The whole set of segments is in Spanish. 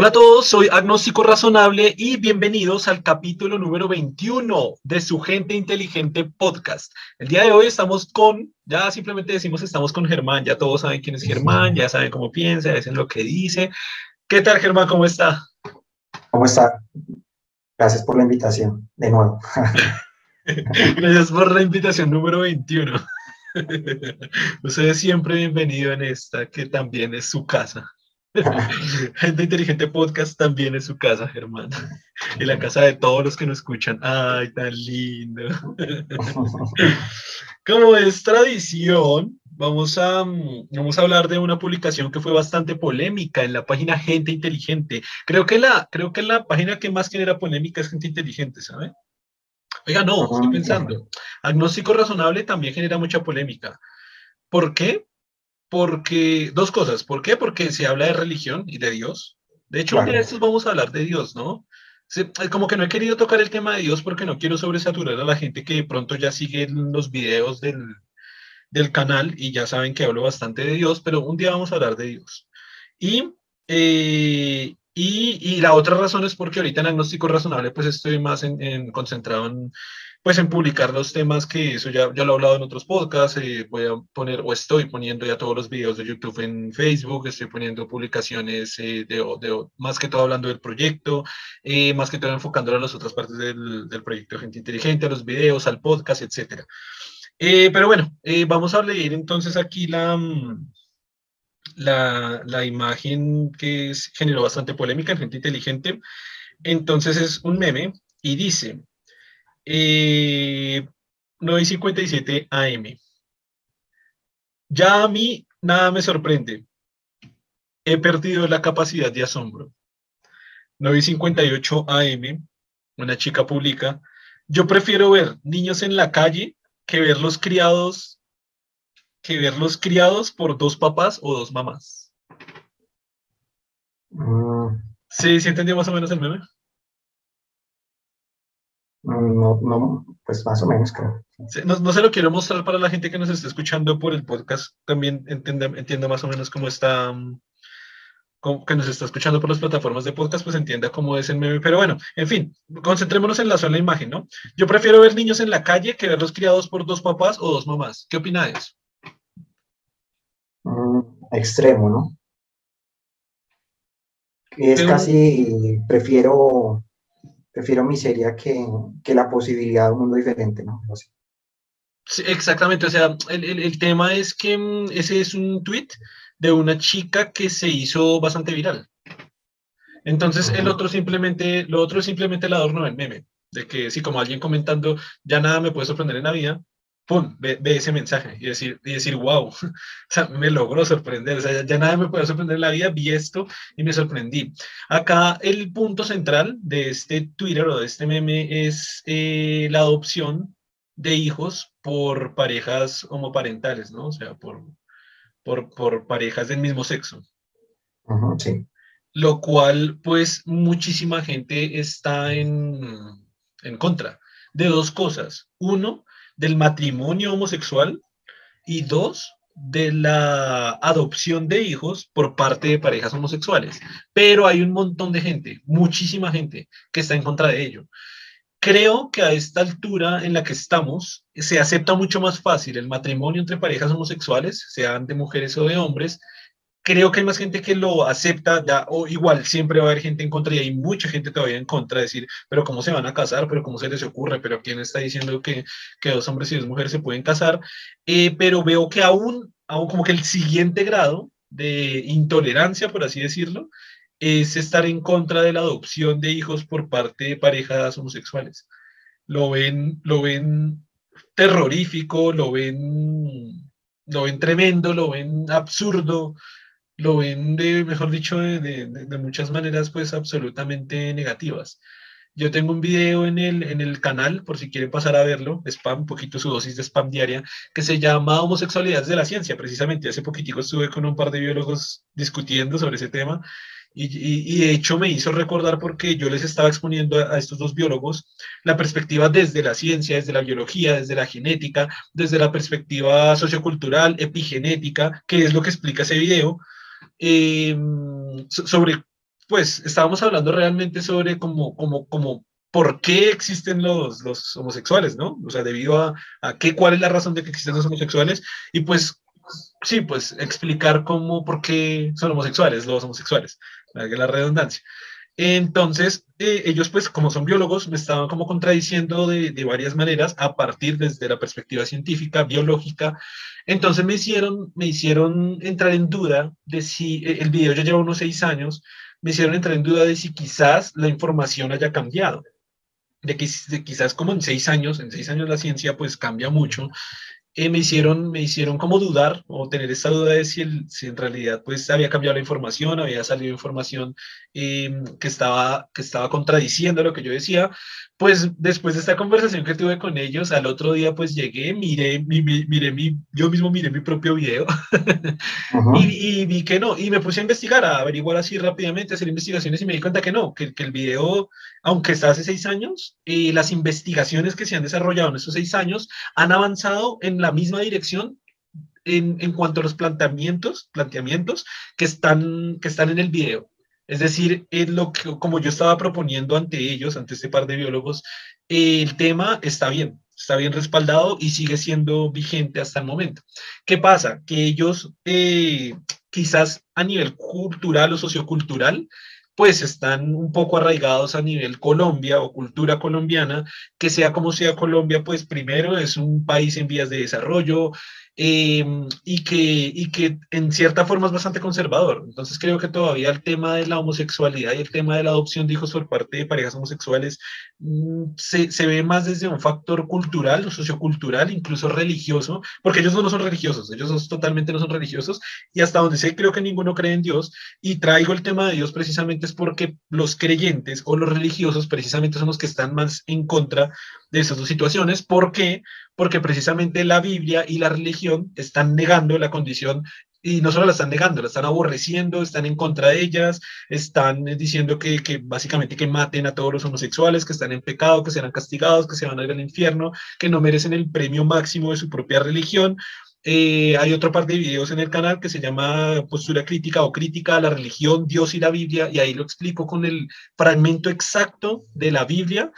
Hola a todos, soy Agnóstico Razonable y bienvenidos al capítulo número 21 de su Gente Inteligente podcast. El día de hoy estamos con, ya simplemente decimos estamos con Germán, ya todos saben quién es Germán, ya saben cómo piensa, ya dicen lo que dice. ¿Qué tal Germán? ¿Cómo está? ¿Cómo está? Gracias por la invitación, de nuevo. Gracias por la invitación número 21. Usted es siempre bienvenido en esta, que también es su casa. Gente Inteligente Podcast también es su casa, Germán. Y la casa de todos los que nos escuchan. Ay, tan lindo. Como es tradición, vamos a, vamos a hablar de una publicación que fue bastante polémica en la página Gente Inteligente. Creo que la, creo que la página que más genera polémica es Gente Inteligente, ¿sabe? Oiga, no, estoy ah, pensando. Agnóstico Razonable también genera mucha polémica. ¿Por qué? Porque, dos cosas. ¿Por qué? Porque se habla de religión y de Dios. De hecho, de estos vamos a hablar de Dios, ¿no? como que no he querido tocar el tema de Dios porque no quiero sobresaturar a la gente que de pronto ya sigue los videos del, del canal y ya saben que hablo bastante de Dios, pero un día vamos a hablar de Dios. Y, eh, y, y, la otra razón es porque ahorita en Agnóstico Razonable pues estoy más en, concentrado en, pues en publicar los temas que eso ya, ya lo he hablado en otros podcasts, eh, voy a poner o estoy poniendo ya todos los videos de YouTube en Facebook, estoy poniendo publicaciones eh, de, de, más que todo hablando del proyecto, eh, más que todo enfocándolo a las otras partes del, del proyecto Gente Inteligente, a los videos, al podcast, etcétera. pero bueno, vamos a leer entonces aquí la, mm, la, la imagen que generó bastante polémica en Gente Inteligente. Entonces es un meme y dice, eh, 9.57 AM. Ya a mí nada me sorprende. He perdido la capacidad de asombro. 9.58 AM, una chica publica, yo prefiero ver niños en la calle que ver los criados, que verlos criados por dos papás o dos mamás. Mm. ¿Sí, sí entendió más o menos el meme? No, no, pues más o menos creo. no, se lo quiero mostrar para la gente que nos está escuchando por el podcast, también entienda, entienda más o menos cómo está, mm, que nos está escuchando por las plataformas de podcast, pues entienda cómo es el meme. Pero bueno, en fin, concentrémonos en la sola imagen, ¿no? Yo prefiero ver niños en la calle que verlos criados por dos papás o dos mamás. ¿Qué opina de eso? Mm, extremo, ¿no? Es casi, prefiero prefiero miseria que, que la posibilidad de un mundo diferente, ¿no? Sí, exactamente, o sea, el, el, tema es que mm, ese es un tweet de una chica que se hizo bastante viral. Entonces, el otro simplemente, lo otro es simplemente el adorno del meme, de que sí, como alguien comentando, ya nada me puede sorprender en la vida, ¡pum! Ve, ese mensaje y decir, y decir, wow, o sea, me logró sorprender, o sea, ya, nada me puede sorprender en la vida, vi esto y me sorprendí. Acá el punto central de este Twitter o de este meme es eh, la adopción de hijos por parejas homoparentales, ¿no? O sea, por, por, por parejas del mismo sexo. sí. Lo cual, pues, muchísima gente está en, en contra de dos cosas. Uno, del matrimonio homosexual y dos, de la adopción de hijos por parte de parejas homosexuales. Pero hay un montón de gente, muchísima gente, que está en contra de ello. Creo que a esta altura en la que estamos, se acepta mucho más fácil el matrimonio entre parejas homosexuales, sean de mujeres o de hombres, creo que hay más gente que lo acepta, ya, o igual siempre va a haber gente en contra y hay mucha gente todavía en contra de decir, pero ¿cómo se van a casar? ¿Pero cómo se les ocurre? ¿Pero quién está diciendo que, que dos hombres y dos mujeres se pueden casar? Eh, pero veo que aún, aún como que el siguiente grado de intolerancia, por así decirlo, es estar en contra de la adopción de hijos por parte de parejas homosexuales. Lo ven, lo ven terrorífico, lo ven, lo ven tremendo, lo ven absurdo, lo ven de, mejor dicho, de, de, muchas maneras, pues absolutamente negativas. Yo tengo un video en el, en el canal, por si quieren pasar a verlo, spam, un poquito su dosis de spam diaria, que se llama Homosexualidades de la Ciencia, precisamente. Hace poquitico estuve con un par de biólogos discutiendo sobre ese tema y, y, de hecho me hizo recordar porque yo les estaba exponiendo a, a, estos dos biólogos la perspectiva desde la ciencia, desde la biología, desde la genética, desde la perspectiva sociocultural, epigenética, que es lo que explica ese video, Em, sobre pues estábamos hablando realmente sobre cómo, cómo, cómo por qué existen los, los homosexuales, ¿no? O sea, debido a, a qué, cuál es la razón de que existen los homosexuales y pues sí, pues explicar cómo, por qué son homosexuales los homosexuales, la redundancia. Entonces, eh, ellos, pues, como son biólogos, me estaban como contradiciendo de, varias maneras a partir desde la perspectiva científica, biológica. Entonces me hicieron, me hicieron entrar en duda de si eh, el video ya lleva unos seis años, me hicieron entrar en duda de si quizás la información haya cambiado. De que de quizás como en seis años, en seis años la ciencia pues cambia mucho eh, me, hicieron, me hicieron como dudar o tener esta duda de si, si en realidad pues había cambiado la información, había salido información eh, que, estaba, que estaba contradiciendo lo que yo decía. Pues después de esta conversación que tuve con ellos, al otro día pues llegué, miré, mi, miré mi, yo mismo miré mi propio video y, y, vi que no, y me puse a investigar, a averiguar así rápidamente, a hacer investigaciones y me di cuenta que no, que, que el video, aunque está hace seis años, eh, las investigaciones que se han desarrollado en esos seis años han avanzado en la misma dirección en, en, cuanto a los planteamientos, planteamientos que están, que están en el video. Es decir, lo que, como yo estaba proponiendo ante ellos, ante este par de biólogos, el tema está bien, está bien respaldado y sigue siendo vigente hasta el momento. ¿Qué pasa? Que ellos eh, quizás a nivel cultural o sociocultural pues están un poco arraigados a nivel Colombia o cultura colombiana, que sea como sea Colombia, pues primero es un país en vías de desarrollo, eh, y, que, y que en cierta forma es bastante conservador. Entonces creo que todavía el tema de la homosexualidad y el tema de la adopción de hijos por parte de parejas homosexuales mm, se, se, ve más desde un factor cultural o sociocultural, incluso religioso, porque ellos no, son religiosos, ellos totalmente no son religiosos y hasta donde sé creo que ninguno cree en Dios y traigo el tema de Dios precisamente es porque los creyentes o los religiosos precisamente son los que están más en contra de esas dos situaciones. ¿Por qué? Porque precisamente la Biblia y la religión están negando la condición y no solo la están negando, la están aborreciendo, están en contra de ellas, están diciendo que, básicamente que maten a todos los homosexuales, que están en pecado, que serán castigados, que se van a ir al infierno, que no merecen el premio máximo de su propia religión. Eh, hay otro par de videos en el canal que se llama Postura Crítica o Crítica a la Religión, Dios y la Biblia, y ahí lo explico con el fragmento exacto de la Biblia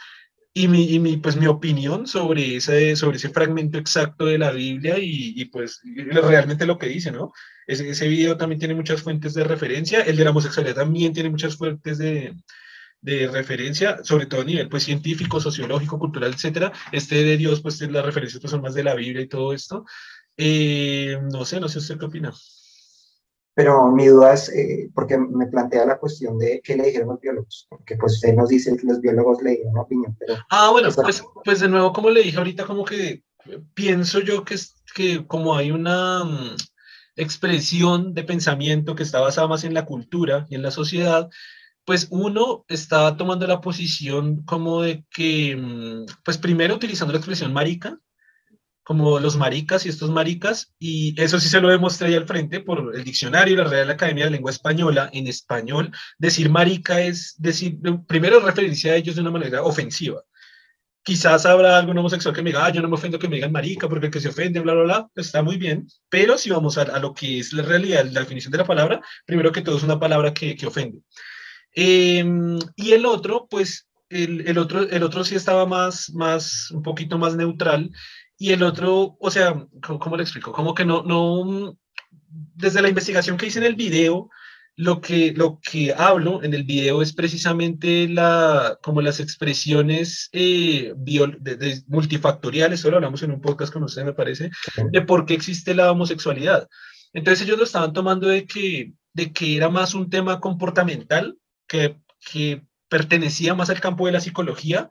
y mi, y mi, pues, mi opinión sobre ese, sobre ese fragmento exacto de la Biblia y, y pues realmente lo que dice, ¿no? Ese, ese, video también tiene muchas fuentes de referencia, el de la homosexualidad también tiene muchas fuentes de, de referencia, sobre todo a nivel pues, científico, sociológico, cultural, etcétera. Este de Dios, pues las referencias pues, son más de la Biblia y todo esto. Eh, no sé, no sé usted qué opina. Pero mi duda es, eh, porque me plantea la cuestión de qué le dijeron los biólogos, porque pues usted nos dice que los biólogos le dieron una opinión, pero... Ah, bueno, pues, pues de nuevo, como le dije ahorita, como que pienso yo que, que como hay una um, expresión de pensamiento que está basada más en la cultura y en la sociedad, pues uno estaba tomando la posición como de que, um, pues primero utilizando la expresión marica, como los maricas y estos maricas, y eso sí se lo demostré ahí al frente por el diccionario la Real Academia de Lengua Española, en español, decir marica es decir, primero referirse a ellos de una manera ofensiva. Quizás habrá algún homosexual que me diga, ah, yo no me ofendo que me digan marica porque el que se ofende, bla, bla, bla, está muy bien, pero si vamos a, a, lo que es la realidad, la definición de la palabra, primero que todo es una palabra que, que ofende. Eh, y el otro, pues el, el, otro, el otro sí estaba más, más, un poquito más neutral, y el otro, o sea, ¿cómo, le explico? Como que no, no, desde la investigación que hice en el video, lo que, lo que hablo en el video es precisamente la, como las expresiones eh, bio, de, de multifactoriales, solo hablamos en un podcast con usted, me parece, de por qué existe la homosexualidad. Entonces ellos lo estaban tomando de que, de que era más un tema comportamental, que, que pertenecía más al campo de la psicología,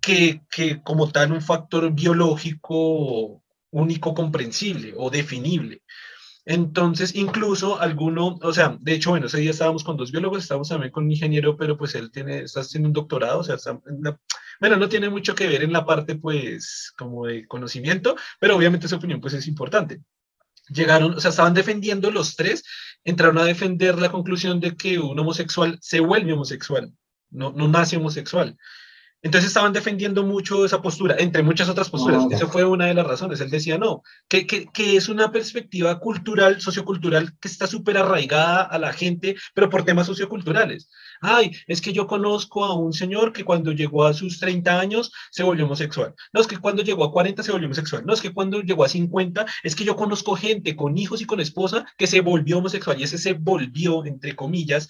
que, que como tal un factor biológico único comprensible o definible. Entonces, incluso alguno, o sea, de hecho, bueno, ese día estábamos con dos biólogos, estábamos también con un ingeniero, pero pues él tiene, está haciendo un doctorado, o sea, está, bueno, no tiene mucho que ver en la parte, pues, como de conocimiento, pero obviamente su opinión, pues, es importante. Llegaron, o sea, estaban defendiendo los tres, entraron a defender la conclusión de que un homosexual se vuelve homosexual, no, no nace homosexual. Entonces estaban defendiendo mucho esa postura, entre muchas otras posturas. Esa fue una de las razones. Él decía, no, que, que, que es una perspectiva cultural, sociocultural, que está súper arraigada a la gente, pero por temas socioculturales. Ay, es que yo conozco a un señor que cuando llegó a sus 30 años se volvió homosexual. No, es que cuando llegó a 40 se volvió homosexual. No, es que cuando llegó a 50, es que yo conozco gente con hijos y con esposa que se volvió homosexual. Y ese se volvió, entre comillas,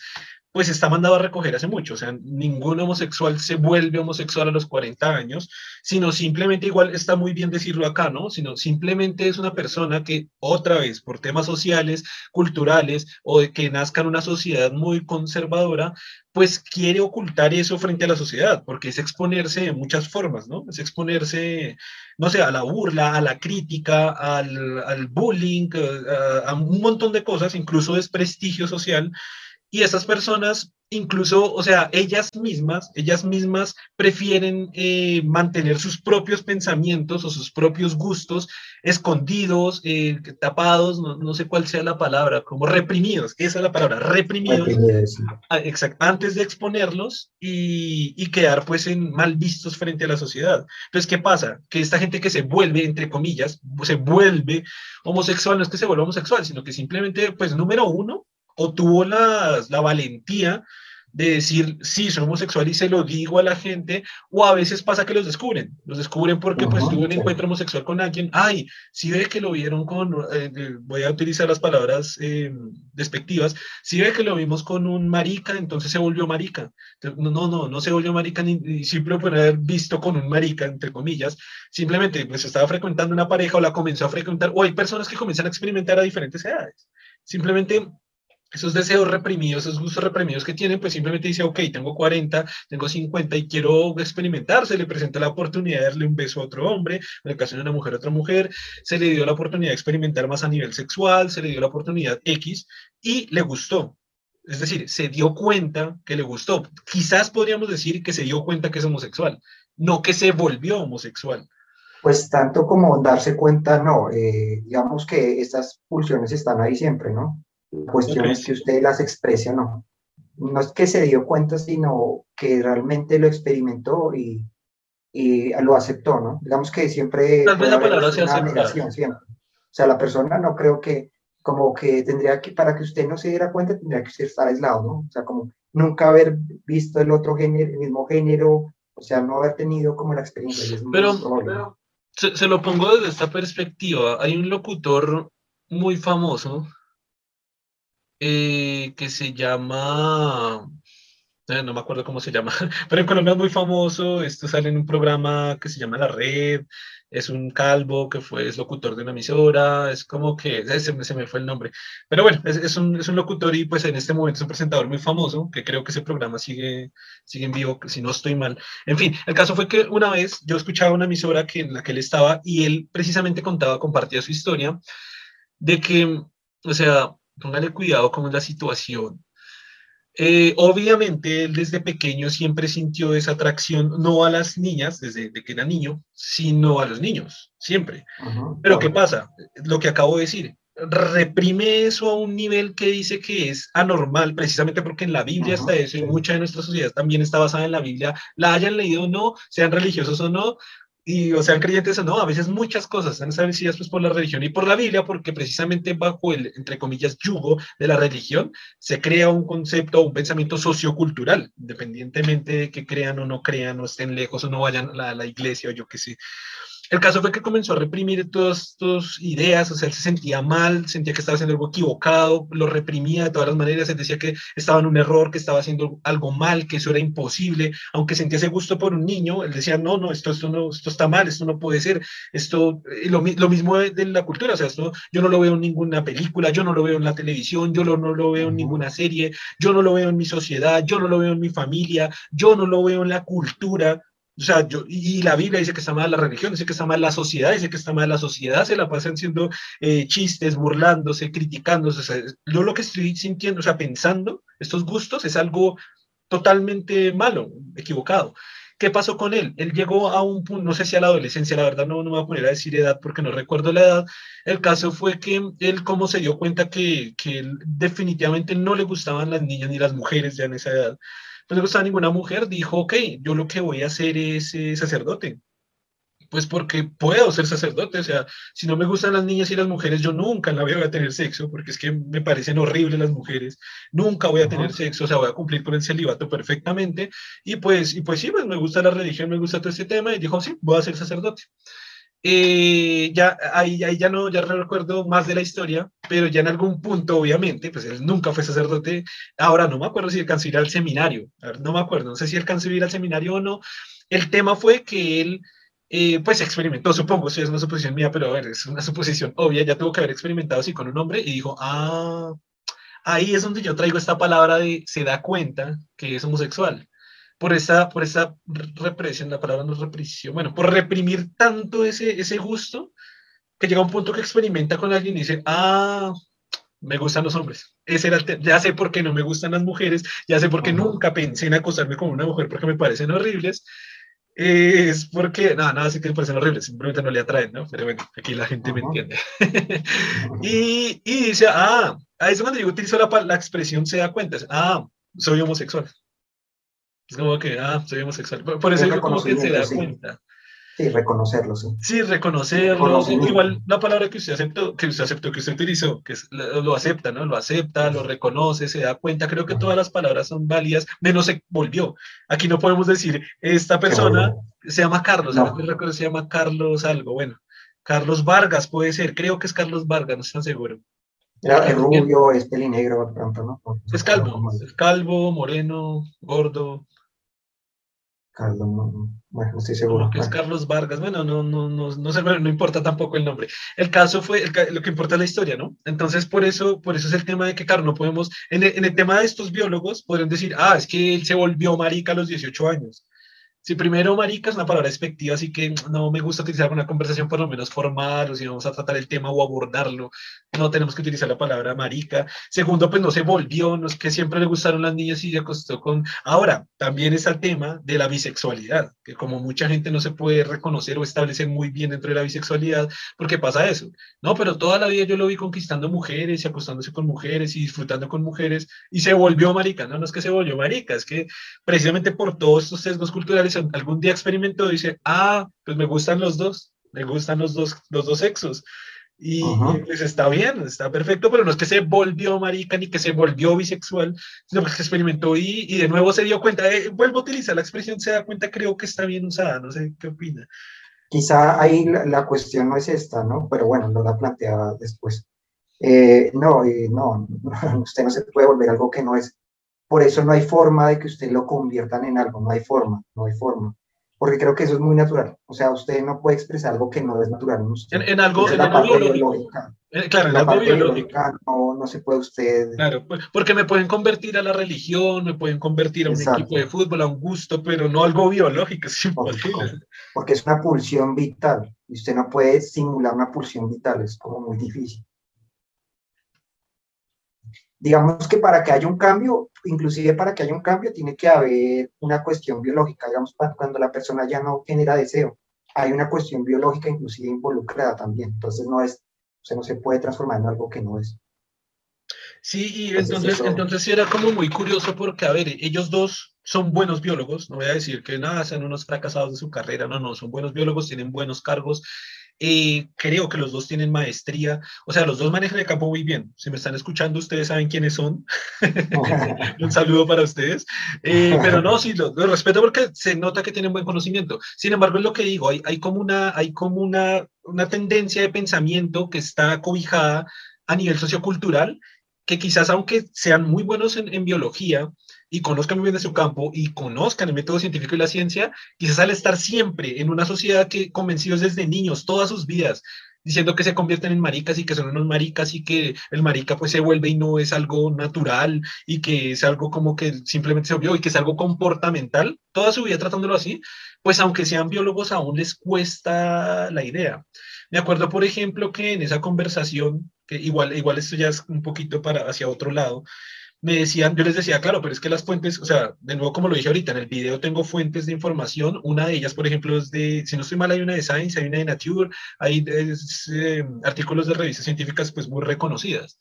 pues está mandado a recoger hace mucho. O sea, ningún homosexual se vuelve homosexual a los 40 años, sino simplemente, igual está muy bien decirlo acá, ¿no? Sino simplemente es una persona que otra vez, por temas sociales, culturales o de que nazca en una sociedad muy conservadora, pues quiere ocultar eso frente a la sociedad, porque es exponerse de muchas formas, ¿no? Es exponerse, no sé, a la burla, a la crítica, al, al bullying, a, a un montón de cosas, incluso desprestigio social y esas personas, incluso, o sea, ellas mismas, ellas mismas prefieren eh, mantener sus propios pensamientos o sus propios gustos escondidos, eh, tapados, no, sé cuál sea la palabra, como reprimidos, esa es la palabra, reprimidos, exacto, antes de exponerlos y, y, quedar pues en mal vistos frente a la sociedad. Entonces, ¿qué pasa? Que esta gente que se vuelve, entre comillas, se vuelve homosexual, no es que se vuelva homosexual, sino que simplemente, pues, número uno, o tuvo la, la valentía de decir, sí, soy homosexual y se lo digo a la gente, o a veces pasa que los descubren, los descubren porque pues tuvo un encuentro homosexual con alguien, ay, si ve que lo vieron con, eh, eh, voy a utilizar las palabras eh, despectivas, si ve que lo vimos con un marica, entonces se volvió marica. No, no, no, no se volvió marica ni, ni simple por haber visto con un marica, entre comillas, simplemente pues estaba frecuentando una pareja o la comenzó a frecuentar, o hay personas que comienzan a experimentar a diferentes edades. Simplemente esos deseos reprimidos, esos gustos reprimidos que tienen, pues simplemente dice, ok, tengo 40, tengo 50 y quiero experimentar, se le presenta la oportunidad de darle un beso a otro hombre, en el caso de una mujer a otra mujer, se le dio la oportunidad de experimentar más a nivel sexual, se le dio la oportunidad X y le gustó. Es decir, se dio cuenta que le gustó. Quizás podríamos decir que se dio cuenta que es homosexual, no que se volvió homosexual. Pues tanto como darse cuenta, no. Eh, digamos que estas pulsiones están ahí siempre, ¿no? La cuestión es que usted las exprese o no. No es que se dio cuenta, sino que realmente lo experimentó y, y lo aceptó, ¿no? Digamos que siempre... Tal vez la palabra sea negación, siempre. O sea, la persona no creo que, como que tendría que, para que usted no se diera cuenta, tendría que estar aislado, ¿no? O sea, como nunca haber visto el otro género, el mismo género, o sea, no haber tenido como la experiencia. Pero, pero se, se, lo pongo desde esta perspectiva. Hay un locutor muy famoso eh, que se llama, eh, no me acuerdo cómo se llama, pero en Colombia es muy famoso, esto sale en un programa que se llama La Red, es un calvo que fue es locutor de una emisora, es como que, se, me, se me fue el nombre, pero bueno, es, es, un, es, un, locutor y pues en este momento es un presentador muy famoso, que creo que ese programa sigue, sigue en vivo, si no estoy mal. En fin, el caso fue que una vez yo escuchaba una emisora que, en la que él estaba y él precisamente contaba, compartía su historia de que, o sea, póngale cuidado con la situación. Eh, obviamente él desde pequeño siempre sintió esa atracción, no a las niñas, desde que era niño, sino a los niños, siempre. Pero ¿qué pasa? Lo que acabo de decir, reprime eso a un nivel que dice que es anormal, precisamente porque en la Biblia está eso y mucha de nuestra sociedad también está basada en la Biblia, la hayan leído o no, sean religiosos o no, y o sean creyentes o no, a veces muchas cosas están establecidas pues, por la religión y por la Biblia, porque precisamente bajo el, entre comillas, yugo de la religión se crea un concepto, un pensamiento sociocultural, independientemente de que crean o no crean, o estén lejos o no vayan a la, iglesia o yo qué sé. El caso fue que comenzó a reprimir todas sus ideas, o sea, él se sentía mal, sentía que estaba haciendo algo equivocado, lo reprimía de todas las maneras, él decía que estaba en un error, que estaba haciendo algo mal, que eso era imposible, aunque sentía ese gusto por un niño, él decía, no, no, esto, esto, no, esto está mal, esto no puede ser, esto, lo, lo mismo de, la cultura, o sea, esto yo no lo veo en ninguna película, yo no lo veo en la televisión, yo lo, no lo veo en ninguna serie, yo no lo veo en mi sociedad, yo no lo veo en mi familia, yo no lo veo en la cultura, o sea, yo, y la Biblia dice que está mal la religión, dice que está mal la sociedad, dice que está mal la sociedad, se la pasan haciendo eh, chistes, burlándose, criticándose. O sea, yo lo que estoy sintiendo, o sea, pensando, estos gustos es algo totalmente malo, equivocado. ¿Qué pasó con él? Él llegó a un punto, no sé si a la adolescencia, la verdad no, no me voy a poner a decir edad porque no recuerdo la edad. El caso fue que él como se dio cuenta que, que él definitivamente no le gustaban las niñas ni las mujeres ya en esa edad, no le gustaba ninguna mujer, dijo, ok, yo lo que voy a hacer es eh, sacerdote pues porque puedo ser sacerdote, o sea, si no me gustan las niñas y las mujeres, yo nunca en la vida voy a tener sexo, porque es que me parecen horribles las mujeres, nunca voy a tener sexo, o sea, voy a cumplir con el celibato perfectamente, y pues, y pues sí, pues me gusta la religión, me gusta todo este tema, y dijo, sí, voy a ser sacerdote. Eh, ya ahí, ya no ya recuerdo más de la historia, pero ya en algún punto, obviamente, pues él nunca fue sacerdote. Ahora no me acuerdo si alcanzó a ir al seminario, no me acuerdo, no sé si alcanzó a ir al seminario o no. El tema fue que él eh, pues experimentó, supongo, si es una suposición mía, pero a ver, es una suposición obvia, ya tuvo que haber experimentado así con un hombre y dijo, ah, ahí es donde yo traigo esta palabra de se da cuenta que es homosexual. Por esa, por esa represión, la palabra no es represión, bueno, por reprimir tanto ese, ese gusto, que llega a un punto que experimenta con alguien y dice, ah, me gustan los hombres. Ese era ya sé por qué no me gustan las mujeres, ya sé por qué nunca pensé en acostarme con una mujer porque me parecen horribles, es porque, no, nada, sí que me parecen horribles, simplemente no le atraen, ¿no? Pero bueno, aquí la gente me entiende. y, y, dice, ah, a eso cuando yo utilizo la, la expresión se da cuenta, ah, soy homosexual. Es como que, ah, soy homosexual. Por, eso como que se da cuenta. Sí, reconocerlo, sí. Sí, reconocerlo. Igual la palabra que usted aceptó, que usted aceptó, que usted utilizó, que lo acepta, ¿no? Lo acepta, lo reconoce, se da cuenta. Creo que todas las palabras son válidas, menos se volvió. Aquí no podemos decir, esta persona se llama Carlos, no. se llama Carlos algo, bueno. Carlos Vargas puede ser, creo que es Carlos Vargas, no estoy seguro. es rubio, es pelinegro, pronto, ¿no? Es calvo, es calvo, moreno, gordo, Carlos, no, bueno, estoy seguro. que es Carlos Vargas, bueno, no, no, no, no, sé, no importa tampoco el nombre. El caso fue, lo que importa es la historia, ¿no? Entonces, por eso, por eso es el tema de que, claro, no podemos, en el, en el tema de estos biólogos, podrían decir, ah, es que él se volvió marica a los 18 años. Si primero, marica es una palabra despectiva, así que no me gusta utilizar una conversación por lo menos formal, o si vamos a tratar el tema o abordarlo, no tenemos que utilizar la palabra marica. Segundo, pues no se volvió, no es que siempre le gustaron las niñas y se acostó con... Ahora, también está el tema de la bisexualidad, que como mucha gente no se puede reconocer o establecer muy bien dentro de la bisexualidad, porque pasa eso. No, pero toda la vida yo lo vi conquistando mujeres y acostándose con mujeres y disfrutando con mujeres y se volvió marica. No, no es que se volvió marica, es que precisamente por todos estos sesgos culturales algún día experimentó, dice, ah, pues me gustan los dos, me gustan los dos, los dos sexos. Y pues está bien, está perfecto, pero no es que se volvió marica ni que se volvió bisexual, sino que experimentó y, y de nuevo se dio cuenta, eh, vuelvo a utilizar la expresión se da cuenta, creo que está bien usada, no sé qué opina. Quizá ahí la, cuestión no es esta, ¿no? Pero bueno, lo la planteaba después. Eh, no, no, usted no se puede volver algo que no es. Por eso no hay forma de que usted lo conviertan en algo, no hay forma, no hay forma. Porque creo que eso es muy natural. O sea, usted no puede expresar algo que no es natural en usted. En, algo, en algo biológico. Eh, claro, en algo biológico. No, no, se puede usted. Claro, pues, porque me pueden convertir a la religión, me pueden convertir a un equipo de fútbol, a un gusto, pero no algo biológico, es imposible. Porque es una pulsión vital. Y usted no puede simular una pulsión vital, es como muy difícil digamos que para que haya un cambio, inclusive para que haya un cambio, tiene que haber una cuestión biológica, digamos, cuando la persona ya no genera deseo, hay una cuestión biológica inclusive involucrada también, entonces no es, o sea, no se puede transformar en algo que no es. Sí, y entonces, entonces, sí era como muy curioso porque, a ver, ellos dos son buenos biólogos, no voy a decir que nada, sean unos fracasados de su carrera, no, no, son buenos biólogos, tienen buenos cargos, eh, creo que los dos tienen maestría, o sea, los dos manejan el campo muy bien. Si me están escuchando, ustedes saben quiénes son. Un saludo para ustedes. Eh, pero no, sí, lo, respeto porque se nota que tienen buen conocimiento. Sin embargo, es lo que digo, hay, hay como, una, hay como una, una tendencia de pensamiento que está cobijada a nivel sociocultural, que quizás aunque sean muy buenos en, en biología, y conozcan muy bien de su campo y conozcan el método científico y la ciencia, quizás al estar siempre en una sociedad que convencidos desde niños, todas sus vidas, diciendo que se convierten en maricas y que son unos maricas y que el marica pues se vuelve y no es algo natural y que es algo como que simplemente se obvió y que es algo comportamental, toda su vida tratándolo así, pues aunque sean biólogos aún les cuesta la idea. Me acuerdo, por ejemplo, que en esa conversación, que igual, igual esto ya es un poquito para hacia otro lado, me decían, yo les decía, claro, pero es que las fuentes, o sea, de nuevo, como lo dije ahorita, en el video tengo fuentes de información. Una de ellas, por ejemplo, es de, si no estoy mal, hay una de Science, hay una de Nature, hay eh, artículos de revistas científicas, pues muy reconocidas.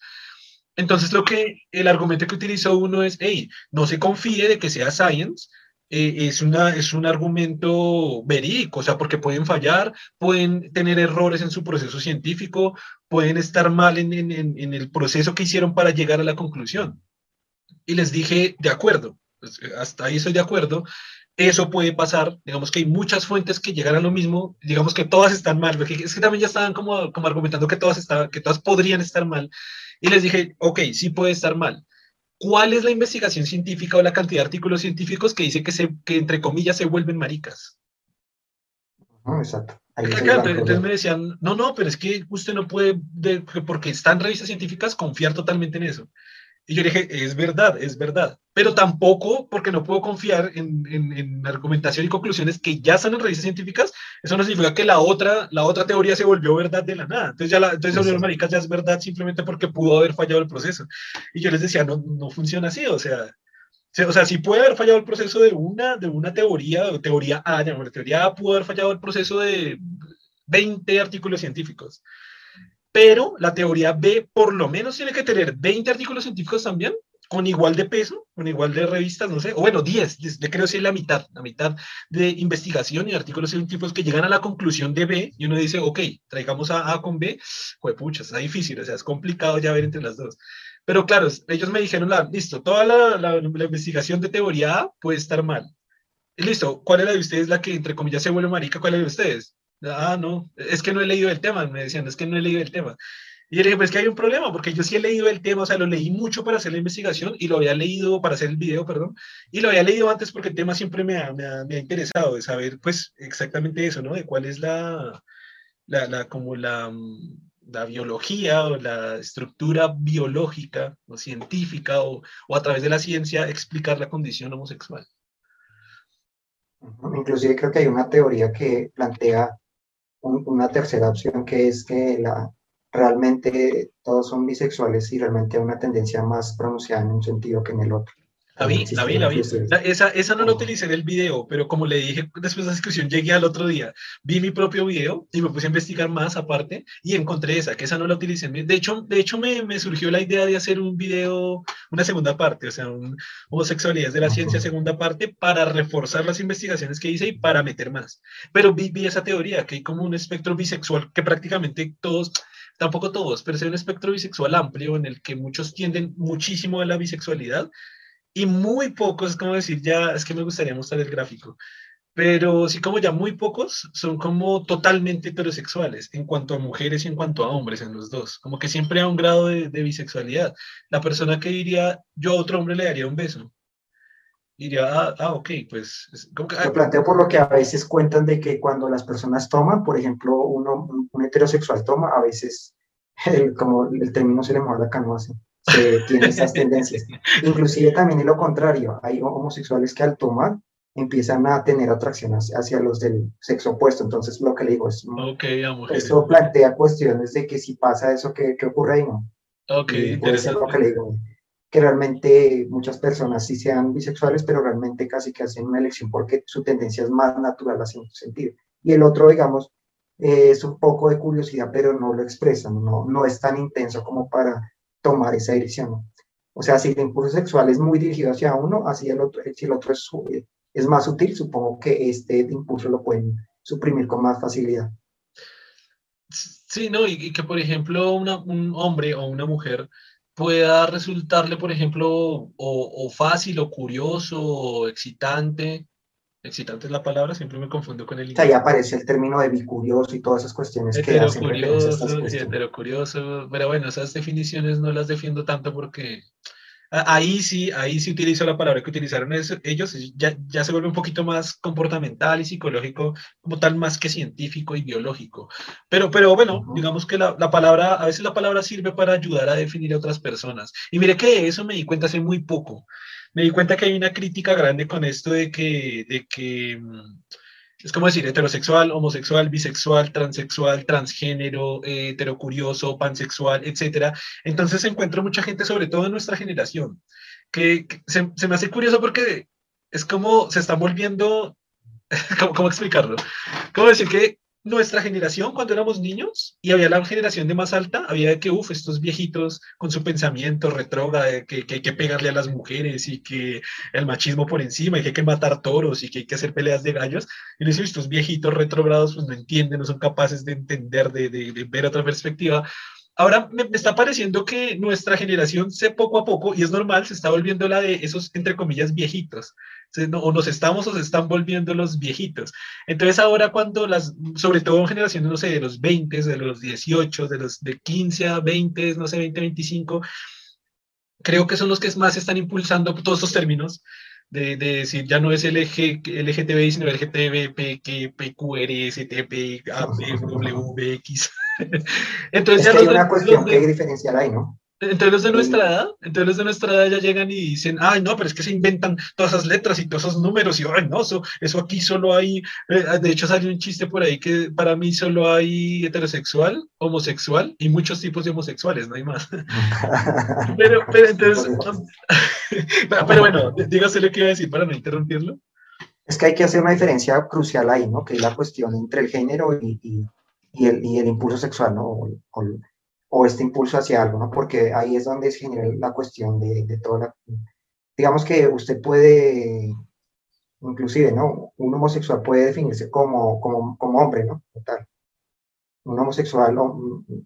Entonces, lo que el argumento que utilizó uno es, hey, no se confíe de que sea Science, eh, es, una, es un argumento verídico, o sea, porque pueden fallar, pueden tener errores en su proceso científico, pueden estar mal en, en, en el proceso que hicieron para llegar a la conclusión. Y les dije, de acuerdo, pues, hasta ahí estoy de acuerdo, eso puede pasar, digamos que hay muchas fuentes que llegan a lo mismo, digamos que todas están mal, porque es que también ya estaban como, como argumentando que todas, estaban, que todas podrían estar mal, y les dije, ok, sí puede estar mal, ¿Cuál es la investigación científica o la cantidad de artículos científicos que dice que, se, que entre comillas, se vuelven maricas? exacto. entonces me decían, no, no, pero es que usted no puede, porque están revistas científicas, confiar totalmente en eso. Y yo dije, es verdad, es verdad, pero tampoco porque no puedo confiar en, en, argumentación y conclusiones que ya están en revistas científicas, eso no significa que la otra, la otra teoría se volvió verdad de la nada. Entonces ya la, entonces sí. maricas ya es verdad simplemente porque pudo haber fallado el proceso. Y yo les decía, no, no funciona así, o sea, o sea, si puede haber fallado el proceso de una, de una teoría, o teoría A, la teoría A pudo haber fallado el proceso de 20 artículos científicos pero la teoría B por lo menos tiene que tener 20 artículos científicos también, con igual de peso, con igual de revistas, no sé, o bueno, 10, le creo que es la mitad, la mitad de investigación y artículos científicos que llegan a la conclusión de B y uno dice, ok, traigamos a A con B, pues pucha, está difícil, o sea, es complicado ya ver entre las dos. Pero claro, ellos me dijeron, listo, toda la, la, la investigación de teoría A puede estar mal. Y listo, ¿cuál es la de ustedes la que entre comillas se vuelve marica? ¿Cuál es la de ustedes? Ah, no, es que no he leído el tema, me decían, es que no he leído el tema. Y yo le dije, pues que hay un problema, porque yo sí he leído el tema, o sea, lo leí mucho para hacer la investigación y lo había leído para hacer el video, perdón, y lo había leído antes porque el tema siempre me ha, me ha, me ha interesado, de saber, pues, exactamente eso, ¿no? De cuál es la, la, la como la, la, biología o la estructura biológica o científica o, o a través de la ciencia explicar la condición homosexual. Inclusive creo que hay una teoría que plantea una tercera opción que es que la, realmente todos son bisexuales y realmente hay una tendencia más pronunciada en un sentido que en el otro. La vi, la vi, la vi. esa, esa no la utilicé en el video, pero como le dije después de la discusión, llegué al otro día, vi mi propio video y me puse a investigar más aparte y encontré esa, que esa no la utilicé. De hecho, de hecho me, me surgió la idea de hacer un video, una segunda parte, o sea, un, homosexualidades de la ciencia, segunda parte, para reforzar las investigaciones que hice y para meter más. Pero vi, vi esa teoría, que hay como un espectro bisexual que prácticamente todos tampoco todos, pero es un espectro bisexual amplio en el que muchos tienden muchísimo a la bisexualidad y muy pocos, como decir, ya es que me gustaría mostrar el gráfico, pero sí como ya muy pocos son como totalmente heterosexuales en cuanto a mujeres y en cuanto a hombres en los dos, como que siempre a un grado de, de bisexualidad. La persona que diría, yo a otro hombre le daría un beso, diría, ah, ah ok, pues... Que, ah, Lo planteo por lo que a veces cuentan de que cuando las personas toman, por ejemplo, uno, un heterosexual toma, a veces, el, como el término se le moja la canoa así que tiene esas tendencias. Inclusive también es lo contrario, hay homosexuales que al tomar empiezan a tener atracción hacia los del sexo opuesto. Entonces, lo que le digo es, okay, esto plantea cuestiones de que si pasa eso, ¿qué, qué ocurre ahí? No? Ok, interesante. Lo que le digo, que realmente muchas personas sí sean bisexuales, pero realmente casi que hacen una elección porque su tendencia es más natural hacia un sentido. Y el otro, digamos, eh, es un poco de curiosidad, pero no lo expresan, no, no es tan intenso como para tomar esa dirección. O sea, si el impulso sexual es muy dirigido hacia uno, así el otro, si el otro es, es más sutil, supongo que este impulso lo pueden suprimir con más facilidad. Sí, no, y, que por ejemplo una, un hombre o una mujer pueda resultarle, por ejemplo, o, o fácil o curioso o excitante excitante es la palabra, siempre me confundo con el inglés. ahí aparece el término de bicurioso y todas esas cuestiones que hacen curioso, heterocurioso, pero bueno, esas definiciones no las defiendo tanto porque ahí sí, ahí sí utilizo la palabra que utilizaron ellos, ya, ya se vuelve un poquito más comportamental y psicológico, como tal, más que científico y biológico. Pero, pero bueno, digamos que la, la, palabra, a veces la palabra sirve para ayudar a definir a otras personas. Y mire que eso me di cuenta hace muy poco me di cuenta que hay una crítica grande con esto de que, de que mm, es como decir heterosexual, homosexual, bisexual, transexual, transgénero, eh, heterocurioso, pansexual, etc. Entonces encuentro mucha gente, sobre todo en nuestra generación, que, se, me hace curioso porque es como se están volviendo, ¿cómo, cómo explicarlo? ¿Cómo decir que nuestra generación, cuando éramos niños, y había la generación de más alta, había que, uff, estos viejitos con su pensamiento retrógrado, que, que, hay que pegarle a las mujeres y que el machismo por encima y que hay que matar toros y que hay que hacer peleas de gallos. Y les estos viejitos retrógrados pues no entienden, no son capaces de entender, de, de, ver otra perspectiva. Ahora me, está pareciendo que nuestra generación se poco a poco, y es normal, se está volviendo la de esos, entre comillas, viejitos. O nos estamos o se están volviendo los viejitos. Entonces ahora cuando las, sobre todo en generaciones, no sé, de los 20, de los 18, de los de 15 a 20, no sé, 20, 25, creo que son los que más están impulsando todos estos términos. De, de, decir, ya no es LG, LGTBI, sino LGTB, PQ, PQR, STP, WBX. Entonces, es ya que hay una cuestión que diferenciar ahí, ¿no? Entonces los de nuestra edad, entonces los de nuestra edad ya llegan y dicen, ay, no, pero es que se inventan todas esas letras y todos esos números y, ay, no, eso, eso aquí solo hay, eh, de hecho salió un chiste por ahí que para mí solo hay heterosexual, homosexual y muchos tipos de homosexuales, no hay más. pero, pero entonces, pero bueno, dígase lo que iba a decir para no interrumpirlo. Es que hay que hacer una diferencia crucial ahí, ¿no? Que es la cuestión entre el género y, y, y, el, y el, impulso sexual, ¿no? O, o, o este impulso hacia algo, ¿no? Porque ahí es donde se genera la cuestión de, de toda la... Digamos que usted puede, inclusive, ¿no? Un homosexual puede definirse como, como, como hombre, ¿no? Total. Un homosexual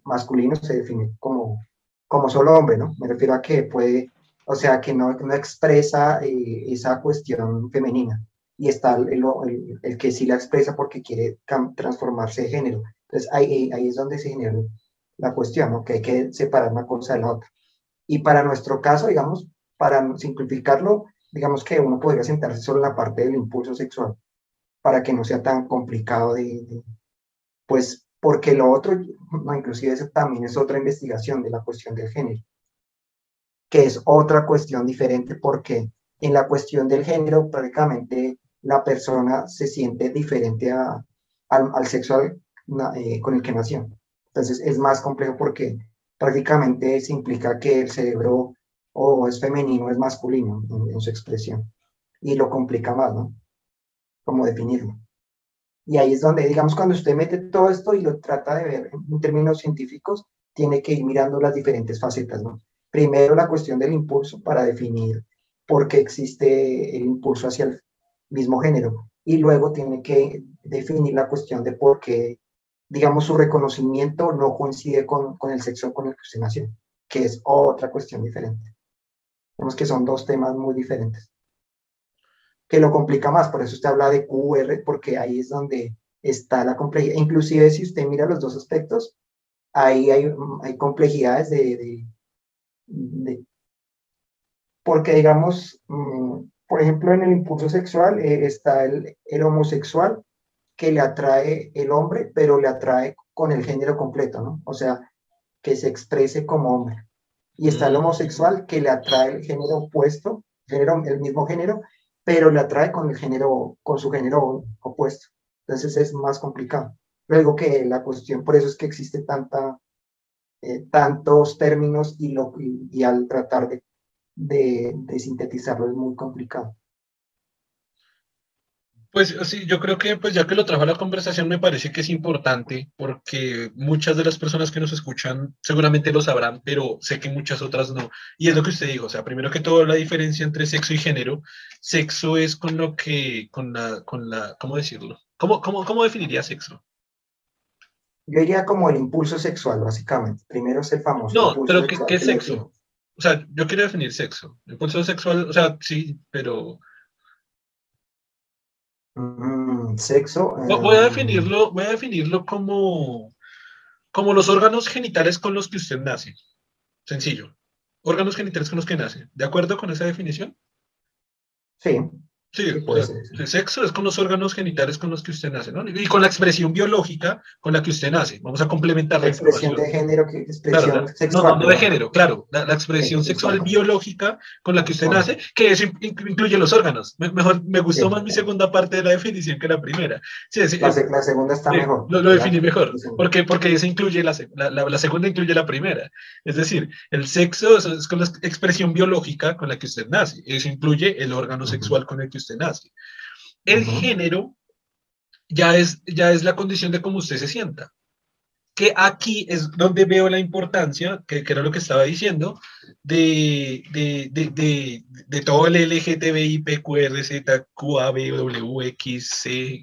masculino se define como, como solo hombre, ¿no? Me refiero a que puede, o sea, que no, no expresa eh, esa cuestión femenina. Y está el, el, el, que sí la expresa porque quiere transformarse de género. Entonces ahí, ahí es donde se genera la cuestión, ¿no? que hay que separar una cosa de la otra. Y para nuestro caso, digamos, para simplificarlo, digamos que uno podría sentarse solo en la parte del impulso sexual, para que no sea tan complicado de, pues, porque lo otro, no, inclusive eso también es otra investigación de la cuestión del género, que es otra cuestión diferente porque en la cuestión del género prácticamente la persona se siente diferente a, al, al sexo eh, con el que nació. Entonces es más complejo porque prácticamente se implica que el cerebro o es femenino o es masculino en, su expresión. Y lo complica más, ¿no? Cómo definirlo. Y ahí es donde, digamos, cuando usted mete todo esto y lo trata de ver en términos científicos, tiene que ir mirando las diferentes facetas, ¿no? Primero la cuestión del impulso para definir por qué existe el impulso hacia el mismo género. Y luego tiene que definir la cuestión de por qué digamos, su reconocimiento no coincide con, con el sexo con el que usted nació, que es otra cuestión diferente. Vemos que son dos temas muy diferentes, que lo complica más, por eso usted habla de QR, porque ahí es donde está la complejidad. Inclusive si usted mira los dos aspectos, ahí hay, hay complejidades de, de, de porque digamos, mm, por ejemplo, en el impulso sexual eh, está el, el homosexual que le atrae el hombre, pero le atrae con el género completo, ¿no? O sea, que se exprese como hombre. Y está el mm. homosexual que le atrae el género opuesto, género, el mismo género, pero le atrae con el género, con su género opuesto. Entonces es más complicado. Luego que la cuestión, por eso es que existe tanta, eh, tantos términos y, lo, y, al tratar de, de, de sintetizarlo es muy complicado. Pues sí, yo creo que pues ya que lo trajo a la conversación me parece que es importante porque muchas de las personas que nos escuchan seguramente lo sabrán, pero sé que muchas otras no. Y es lo que usted dijo, o sea, primero que todo la diferencia entre sexo y género. Sexo es con lo que, con la, con la, ¿cómo decirlo? ¿Cómo, cómo, cómo definiría sexo? Yo diría como el impulso sexual, básicamente. Primero es el famoso. No, pero ¿qué, ¿qué es sexo? O sea, yo quiero definir sexo. Impulso sexual, o sea, sí, pero Mm, sexo. Voy a eh, definirlo, voy a definirlo como, como los órganos genitales con los que usted nace. Sencillo. Órganos genitales con los que nace. ¿De acuerdo con esa definición? Sí. Sí, pues, el sexo es con los órganos genitales con los que usted nace, ¿no? Y con la expresión biológica con la que usted nace. Vamos a complementar la, expresión de género, que expresión sexual. No, no, de género, claro. La, expresión sexual biológica con la que usted nace, que eso incluye los órganos. mejor, me gustó más mi segunda parte de la definición que la primera. Sí, la, segunda está mejor. Lo, definí mejor. porque Porque esa incluye la, la, segunda incluye la primera. Es decir, el sexo es, con la expresión biológica con la que usted nace. Eso incluye el órgano sexual con el que usted usted nace. El género ya es, ya es la condición de cómo usted se sienta. Que aquí es donde veo la importancia, que, que era lo que estaba diciendo, de, de, de, de, todo el LGTBI, PQR, Z, W, X, C.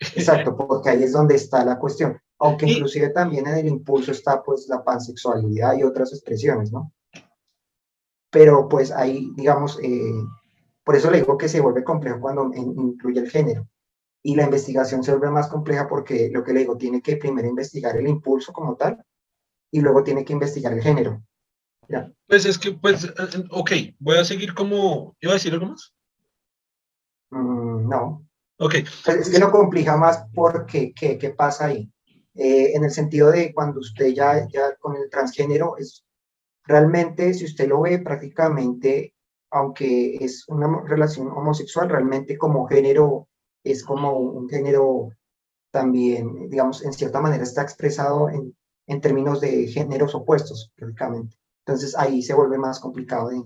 Exacto, porque ahí es donde está la cuestión. Aunque inclusive también en el impulso está pues la pansexualidad y otras expresiones, ¿no? Pero pues ahí, digamos, eh, por eso le digo que se vuelve complejo cuando incluye el género. Y la investigación se vuelve más compleja porque lo que le digo, tiene que primero investigar el impulso como tal y luego tiene que investigar el género. ¿Ya? Pues es que, pues, eh, ok, voy a seguir como, ¿iba a decir algo más? Mm, no. Ok. Pues es que lo complica más porque, ¿qué, qué pasa ahí? Eh, en el sentido de cuando usted ya, ya con el transgénero, es realmente, si usted lo ve prácticamente aunque es una relación homosexual, realmente como género es como un género también, digamos, en cierta manera está expresado en, en términos de géneros opuestos, prácticamente. Entonces ahí se vuelve más complicado de,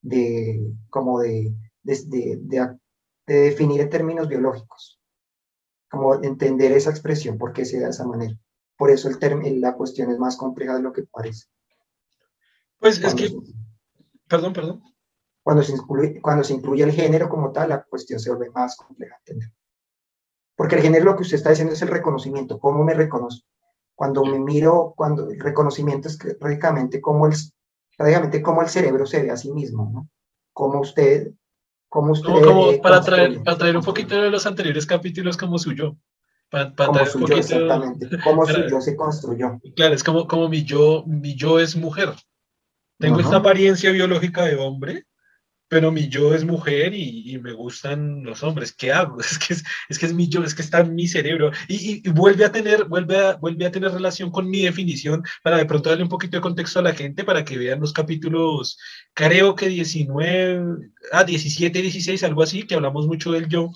de como de, de, de, definir en términos biológicos, como entender esa expresión, por qué se da de esa manera. Por eso el la cuestión es más compleja de lo que parece. Pues es que, perdón, perdón. Cuando se, incluye, cuando se incluye el género como tal, la cuestión se vuelve más compleja. Porque el género lo que usted está diciendo es el reconocimiento, cómo me reconozco. Cuando me miro, cuando el reconocimiento es prácticamente cómo el, prácticamente cómo el cerebro se ve a sí mismo, ¿no? Cómo usted... Cómo usted como, para, traer, para traer un poquito de los anteriores capítulos como suyo. Para, para como suyo, exactamente. Cómo su yo se construyó. Claro, es como, como mi, yo, mi yo es mujer. Tengo esta apariencia biológica de hombre, pero mi yo es mujer y, me gustan los hombres. ¿Qué hago? Es que es, es, que es mi yo, es que está en mi cerebro. Y, vuelve, a tener, vuelve, a, vuelve a tener relación con mi definición para de pronto darle un poquito de contexto a la gente para que vean los capítulos, creo que 19, ah, 17, 16, algo así, que hablamos mucho del yo.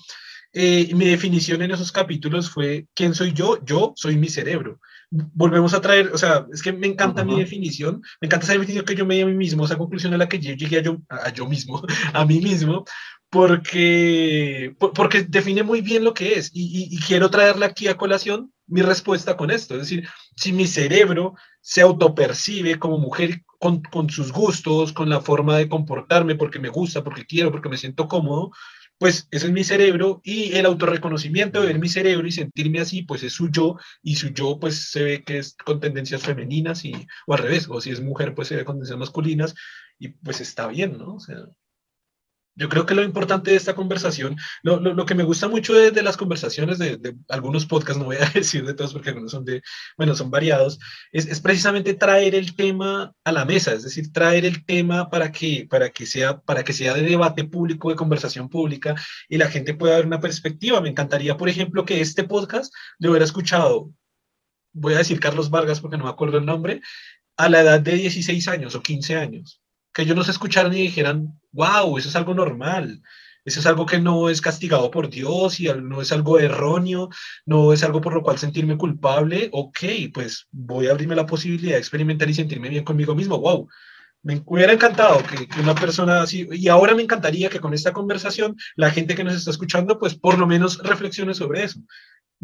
Eh, mi definición en esos capítulos fue, ¿quién soy yo? Yo soy mi cerebro volvemos a traer, o sea, es que me encanta mi definición, me encanta esa definición que yo me di a mí mismo, esa conclusión a la que yo llegué a yo, a yo mismo, a mí mismo, porque, porque define muy bien lo que es. Y, y, quiero traerle aquí a colación mi respuesta con esto, es decir, si mi cerebro se autopercibe como mujer con, con sus gustos, con la forma de comportarme, porque me gusta, porque quiero, porque me siento cómodo, pues ese es mi cerebro y el autorreconocimiento de ver mi cerebro y sentirme así, pues es su yo y su yo pues se ve que es con tendencias femeninas y, o al revés, o si es mujer pues se ve con tendencias masculinas y pues está bien, ¿no? O sea, yo creo que lo importante de esta conversación, lo, que me gusta mucho de, las conversaciones de, algunos podcasts, no voy a decir de todos porque algunos son de, bueno, son variados, es, es, precisamente traer el tema a la mesa, es decir, traer el tema para que, para que, sea, para que sea de debate público, de conversación pública y la gente pueda ver una perspectiva. Me encantaría, por ejemplo, que este podcast lo hubiera escuchado, voy a decir Carlos Vargas porque no me acuerdo el nombre, a la edad de 16 años o 15 años que ellos nos escucharan y dijeran, wow, eso es algo normal, eso es algo que no es castigado por Dios y no es algo erróneo, no es algo por lo cual sentirme culpable, ok, pues voy a abrirme la posibilidad de experimentar y sentirme bien conmigo mismo, wow. Me hubiera encantado que, que una persona así, y ahora me encantaría que con esta conversación la gente que nos está escuchando, pues por lo menos reflexione sobre eso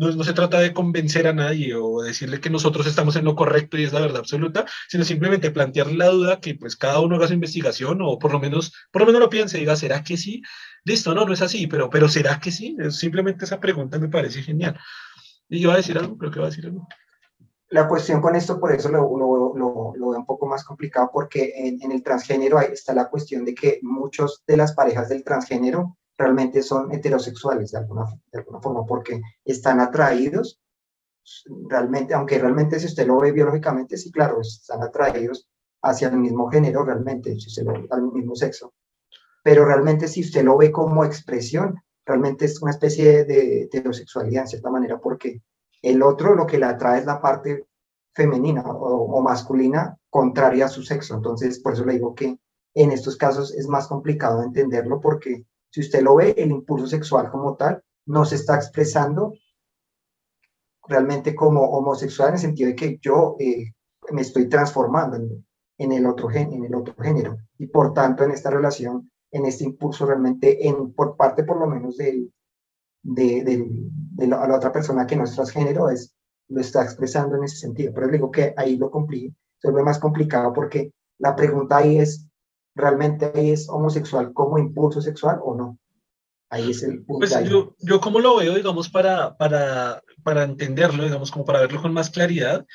no, se trata de convencer a nadie o decirle que nosotros estamos en lo correcto y es la verdad absoluta, sino simplemente plantear la duda que pues cada uno haga su investigación o por lo menos, por lo menos lo piense diga, ¿será que sí? Listo, no, no es así, pero, pero ¿será que sí? Simplemente esa pregunta me parece genial. Y yo voy a decir algo, creo que va a decir algo. La cuestión con esto, por eso lo, lo, lo, veo un poco más complicado, porque en, el transgénero está la cuestión de que muchos de las parejas del transgénero realmente son heterosexuales de alguna, de alguna forma, porque están atraídos, realmente, aunque realmente si usted lo ve biológicamente, sí, claro, están atraídos hacia el mismo género realmente, si se lo al mismo sexo. pero realmente si usted lo ve como expresión, realmente es una especie de heterosexualidad en cierta manera, porque el otro lo que le atrae es la parte femenina o, masculina contraria a su sexo. Entonces, por eso le digo que en estos casos es más complicado entenderlo porque si usted lo ve, el impulso sexual como tal no se está expresando realmente como homosexual en el sentido de que yo eh, me estoy transformando en, el otro, en el otro género y por tanto en esta relación, en este impulso realmente en, por parte por lo menos del, de, de, la, otra persona que no es transgénero es, lo está expresando en ese sentido. Pero digo que ahí lo complica, se vuelve más complicado porque la pregunta ahí es, ¿realmente es homosexual como impulso sexual o no? Ahí es el punto. Pues yo, yo como lo veo, digamos, para, para, para entenderlo, digamos, como para verlo con más claridad,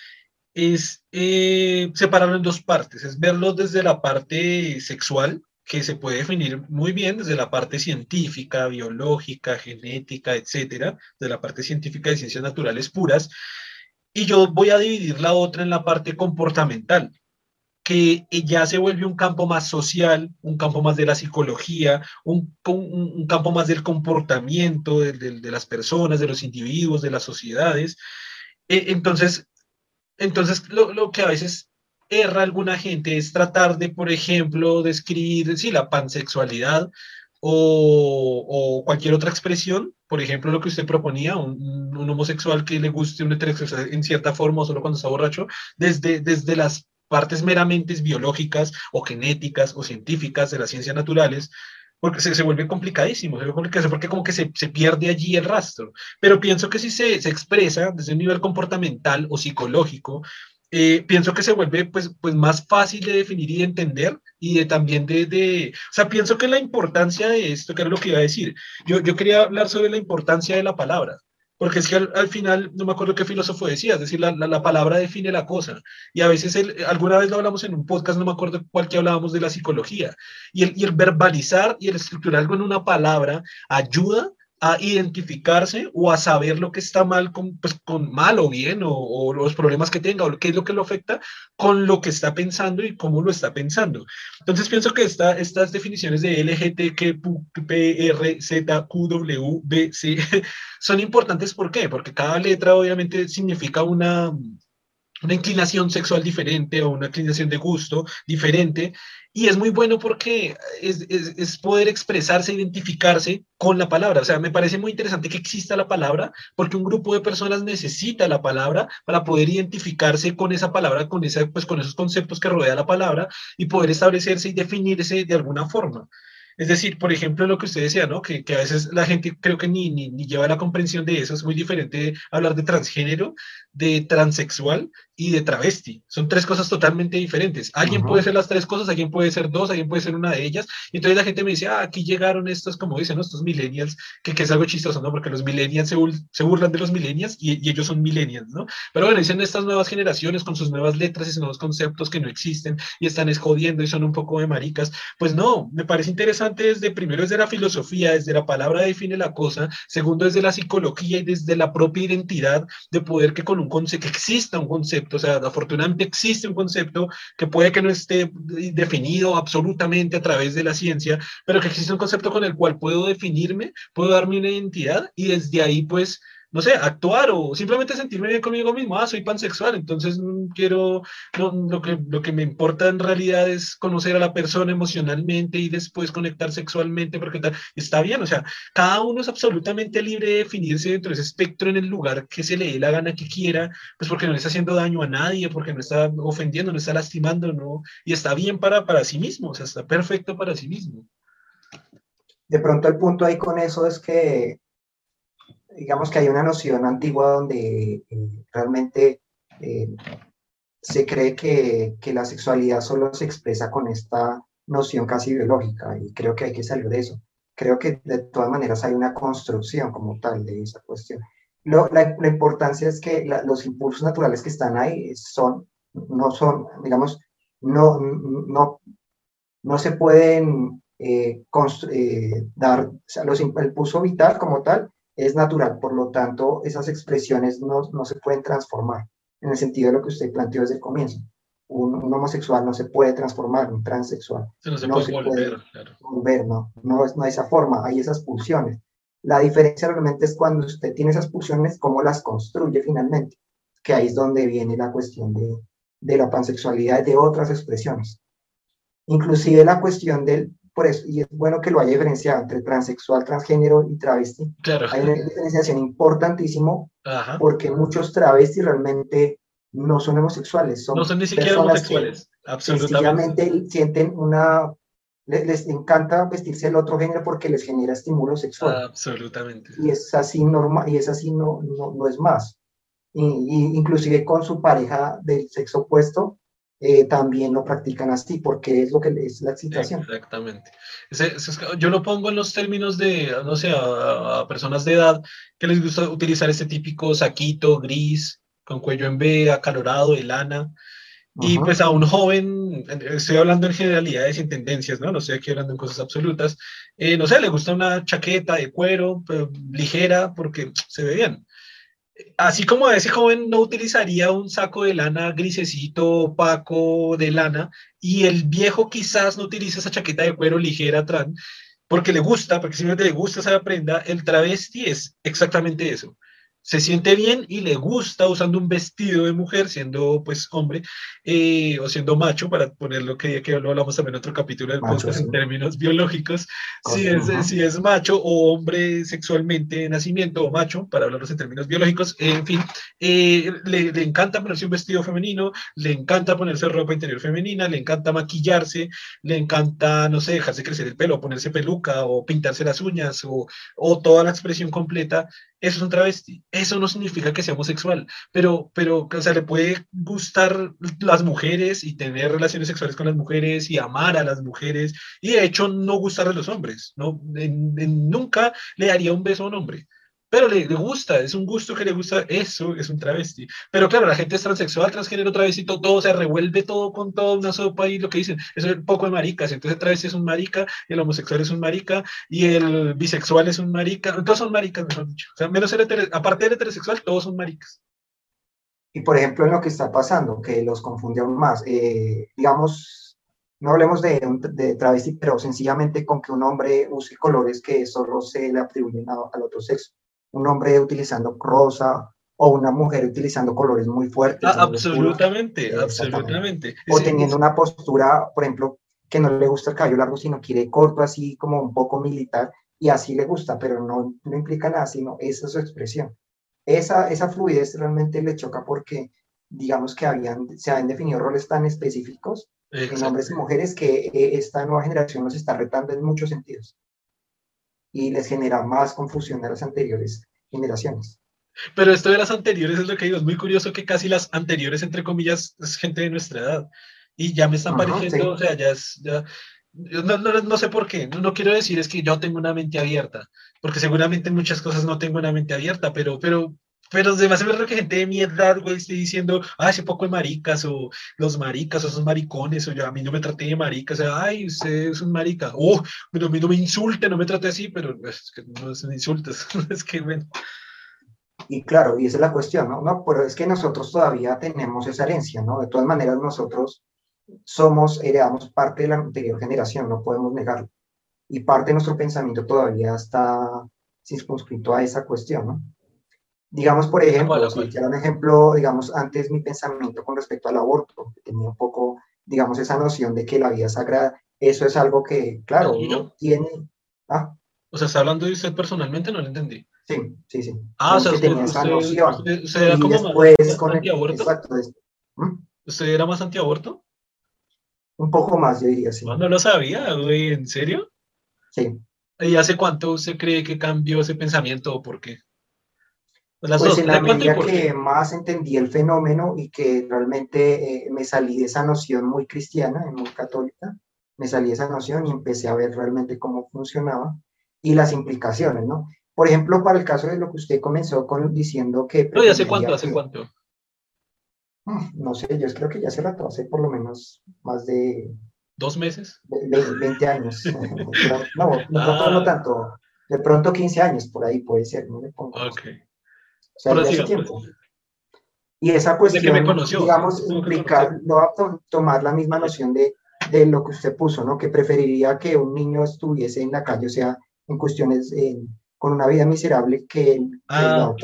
es eh, separarlo en dos partes, es verlo desde la parte sexual, que se puede definir muy bien desde la parte científica, biológica, genética, etcétera, de la parte científica de ciencias naturales puras, y yo voy a dividir la otra en la parte comportamental, que ya se vuelve un campo más social, un campo más de la psicología, un, campo más del comportamiento de, las personas, de los individuos, de las sociedades. E, entonces, entonces lo, lo que a veces erra alguna gente es tratar de, por ejemplo, describir sí, la pansexualidad o, cualquier otra expresión, por ejemplo, lo que usted proponía, un, un, homosexual que le guste un heterosexual en cierta forma o solo cuando está borracho, desde, desde las partes meramente biológicas o genéticas o científicas de las ciencias naturales, porque se, se vuelve complicadísimo, se vuelve complicadísimo porque como que se, se, pierde allí el rastro. Pero pienso que si se, se expresa desde un nivel comportamental o psicológico, eh, pienso que se vuelve pues, pues más fácil de definir y de entender y de también de, de, o sea, pienso que la importancia de esto, que era lo que iba a decir, yo, yo quería hablar sobre la importancia de la palabra, porque es que al, final, no me acuerdo qué filósofo decía, es decir, la, la, palabra define la cosa. Y a veces, alguna vez lo hablamos en un podcast, no me acuerdo cuál que hablábamos de la psicología. Y el, y el verbalizar y el estructurar algo en una palabra ayuda a identificarse o a saber lo que está mal con, pues, con mal o bien o, o, los problemas que tenga o qué es lo que lo afecta con lo que está pensando y cómo lo está pensando. Entonces pienso que esta, estas definiciones de LGTQPRZQWBC son importantes. ¿Por qué? Porque cada letra obviamente significa una, una inclinación sexual diferente o una inclinación de gusto diferente. Y es muy bueno porque es, es, es, poder expresarse, identificarse con la palabra. O sea, me parece muy interesante que exista la palabra porque un grupo de personas necesita la palabra para poder identificarse con esa palabra, con, esa, pues, con esos conceptos que rodea la palabra y poder establecerse y definirse de alguna forma. Es decir, por ejemplo, lo que usted decía, ¿no? Que, que a veces la gente creo que ni, ni, ni, lleva la comprensión de eso. Es muy diferente hablar de transgénero, de transexual y de travesti. Son tres cosas totalmente diferentes. Alguien uh -huh. puede ser las tres cosas, alguien puede ser dos, alguien puede ser una de ellas. Y entonces la gente me dice, ah, aquí llegaron estos, como dicen, ¿no? estos millennials, que, que, es algo chistoso, ¿no? Porque los millennials se, se burlan de los millennials y, y, ellos son millennials, ¿no? Pero bueno, dicen estas nuevas generaciones con sus nuevas letras y sus nuevos conceptos que no existen y están esjodiendo y son un poco de maricas. Pues no, me parece interesante desde, primero desde la filosofía, desde la palabra define la cosa, segundo desde la psicología y desde la propia identidad de poder que con un concepto, que exista un concepto, o sea, afortunadamente existe un concepto que puede que no esté definido absolutamente a través de la ciencia, pero que existe un concepto con el cual puedo definirme, puedo darme una identidad y desde ahí pues no sé, actuar o simplemente sentirme bien conmigo mismo. Ah, soy pansexual, entonces no quiero, no, lo, que, lo que me importa en realidad es conocer a la persona emocionalmente y después conectar sexualmente, porque tal, está bien, o sea, cada uno es absolutamente libre de definirse dentro de ese espectro en el lugar que se le dé la gana que quiera, pues porque no le está haciendo daño a nadie, porque no está ofendiendo, no está lastimando, no, y está bien para, para sí mismo, o sea, está perfecto para sí mismo. De pronto el punto ahí con eso es que digamos que hay una noción antigua donde eh, realmente eh, se cree que, que, la sexualidad solo se expresa con esta noción casi biológica y creo que hay que salir de eso. Creo que de todas maneras hay una construcción como tal de esa cuestión. Lo, la, la, importancia es que la, los impulsos naturales que están ahí son, no son, digamos, no, no, no se pueden eh, eh, dar, o sea, los, el impulso vital como tal es natural, por lo tanto, esas expresiones no, no, se pueden transformar en el sentido de lo que usted planteó desde el comienzo. un, homosexual no se puede transformar, un transexual. no se puede volver, claro. Volver, no, no es, no esa forma, hay esas pulsiones. La diferencia realmente es cuando usted tiene esas pulsiones, cómo las construye finalmente, que ahí es donde viene la cuestión de, de la pansexualidad y de otras expresiones. Inclusive la cuestión del, por eso, y es bueno que lo haya diferenciado entre transexual, transgénero y travesti. Claro. Hay una diferenciación importantísimo porque muchos travestis realmente no son homosexuales, son no son ni siquiera homosexuales, absolutamente. sienten una, les, encanta vestirse del otro género porque les genera estímulo sexual. Absolutamente. Y es así normal, y es así no, no, no es más. Y, inclusive con su pareja del sexo opuesto, eh, también lo practican así, porque es lo que es la excitación. Exactamente. yo lo pongo en los términos de, no sé, a, a, personas de edad que les gusta utilizar este típico saquito gris, con cuello en B, acalorado, de lana. Y pues a un joven, estoy hablando en generalidades y en tendencias, ¿no? No estoy aquí hablando en cosas absolutas. Eh, no sé, le gusta una chaqueta de cuero ligera porque se ve bien. Así como ese joven no utilizaría un saco de lana grisecito, opaco de lana, y el viejo quizás no utiliza esa chaqueta de cuero ligera atrás, porque le gusta, porque simplemente le gusta esa prenda, el travesti es exactamente eso se siente bien y le gusta usando un vestido de mujer, siendo pues hombre, eh, o siendo macho, para poner lo que, que lo hablamos también en otro capítulo del podcast en términos biológicos, si es, si es macho o hombre sexualmente de nacimiento o macho, para hablarlos en términos biológicos, en fin, eh, le, le, encanta ponerse un vestido femenino, le encanta ponerse ropa interior femenina, le encanta maquillarse, le encanta, no sé, dejarse crecer el pelo, ponerse peluca o pintarse las uñas o, o toda la expresión completa eso es un travesti. Eso no significa que sea homosexual, pero, pero, o sea, le puede gustar las mujeres y tener relaciones sexuales con las mujeres y amar a las mujeres y de hecho no gustar de los hombres, ¿no? nunca le daría un beso a un hombre pero le, gusta, es un gusto que le gusta, eso es un travesti. Pero claro, la gente es transexual, transgénero, travesti, todo, se revuelve todo con toda una sopa y lo que dicen, eso es un poco de maricas, entonces el travesti es un marica, el homosexual es un marica, y el bisexual es un marica, todos son maricas, mejor dicho. O sea, menos el aparte del heterosexual, todos son maricas. Y por ejemplo, en lo que está pasando, que los confunde aún más, eh, digamos, no hablemos de, de, travesti, pero sencillamente con que un hombre use colores que solo se le atribuyen al otro sexo un hombre utilizando rosa o una mujer utilizando colores muy fuertes. Ah, absolutamente, absolutamente. O teniendo una postura, por ejemplo, que no le gusta el cabello largo, sino quiere corto, así como un poco militar, y así le gusta, pero no, no implica nada, sino esa es su expresión. Esa, esa fluidez realmente le choca porque, digamos que habían, se habían definido roles tan específicos en hombres y mujeres que eh, esta nueva generación nos está retando en muchos sentidos y les genera más confusión a las anteriores generaciones. Pero esto de las anteriores es lo que digo, es muy curioso que casi las anteriores, entre comillas, es gente de nuestra edad. Y ya me están pareciendo, o sea, ya es, ya, no, no, no, sé por qué, no, no, quiero decir es que yo tengo una mente abierta, porque seguramente en muchas cosas no tengo una mente abierta, pero, pero pero además es verdad que gente de mi edad, güey, esté diciendo, ah, ese poco de maricas, o los maricas, o esos maricones, o yo a mí no me traté de maricas, o sea, ay, usted es un marica, oh, pero a mí no me insulte, no me trate así, pero es que no son insultos, es que bueno. Y claro, y esa es la cuestión, ¿no? No, pero es que nosotros todavía tenemos esa herencia, ¿no? De todas maneras, nosotros somos, heredamos parte de la anterior generación, no podemos negarlo. Y parte de nuestro pensamiento todavía está circunscrito a esa cuestión, ¿no? Digamos, por ejemplo, si quiero un ejemplo, digamos, antes mi pensamiento con respecto al aborto, tenía un poco, digamos, esa noción de que la vida sagrada, eso es algo que, claro, uno tiene... ¿ah? O sea, ¿está hablando de usted personalmente? No lo entendí. Sí, sí, sí. Ah, o sea, que tenía esa noción. Usted, era como más, con antiaborto? Exacto. ¿Mm? ¿Usted era más antiaborto? Un poco más, yo diría, sí. No, no lo sabía, güey, ¿en serio? Sí. ¿Y hace cuánto usted cree que cambió ese pensamiento o por qué? Pues en la medida que más entendí el fenómeno y que realmente eh, me salí de esa noción muy cristiana, muy católica, me salí de esa noción y empecé a ver realmente cómo funcionaba y las implicaciones, ¿no? Por ejemplo, para el caso de lo que usted comenzó con diciendo que... No, ¿y hace cuánto? ¿Hace cuánto? Mm, no sé, yo creo que ya hace rato, hace por lo menos más de... ¿Dos meses? 20, años. no, no, no, no, tanto. De pronto 15 años, por ahí puede ser, no le pongo. Ok. O sea, hace tiempo. Y esa cuestión, digamos, implica, no va a tomar la misma noción de, de, lo que usted puso, ¿no? Que preferiría que un niño estuviese en la calle, o sea, en cuestiones, con una vida miserable que, ah,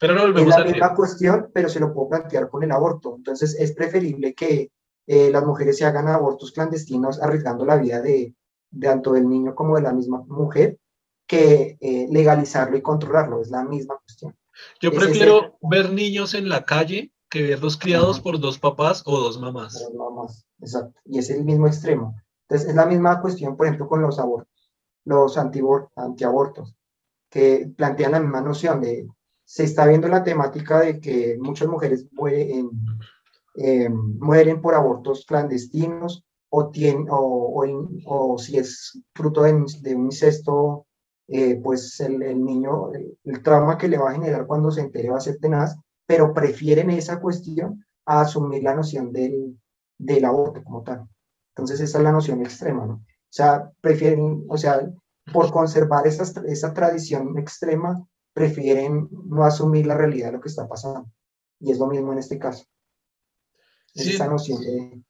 pero no es la misma cuestión, pero se lo puedo plantear con el aborto. Entonces, es preferible que eh, las mujeres se hagan abortos clandestinos arriesgando la vida de, de tanto del niño como de la misma mujer que eh, legalizarlo y controlarlo. Es la misma cuestión. Yo prefiero ver niños en la calle que verlos criados por dos papás o dos mamás. Dos mamás, exacto. Y es el mismo extremo. Entonces, es la misma cuestión, por ejemplo, con los abortos, los antiabortos, que plantean la misma noción de, se está viendo la temática de que muchas mujeres mueren, eh, mueren por abortos clandestinos o, tienen, o, o, si es fruto de, de un incesto eh, pues el, niño, el, trauma que le va a generar cuando se entere va a ser tenaz, pero prefieren esa cuestión a asumir la noción del, del aborto como tal. Entonces esa es la noción extrema, ¿no? O sea, prefieren, o sea, por conservar esa, esa tradición extrema, prefieren no asumir la realidad de lo que está pasando. Y es lo mismo en este caso. Esa noción de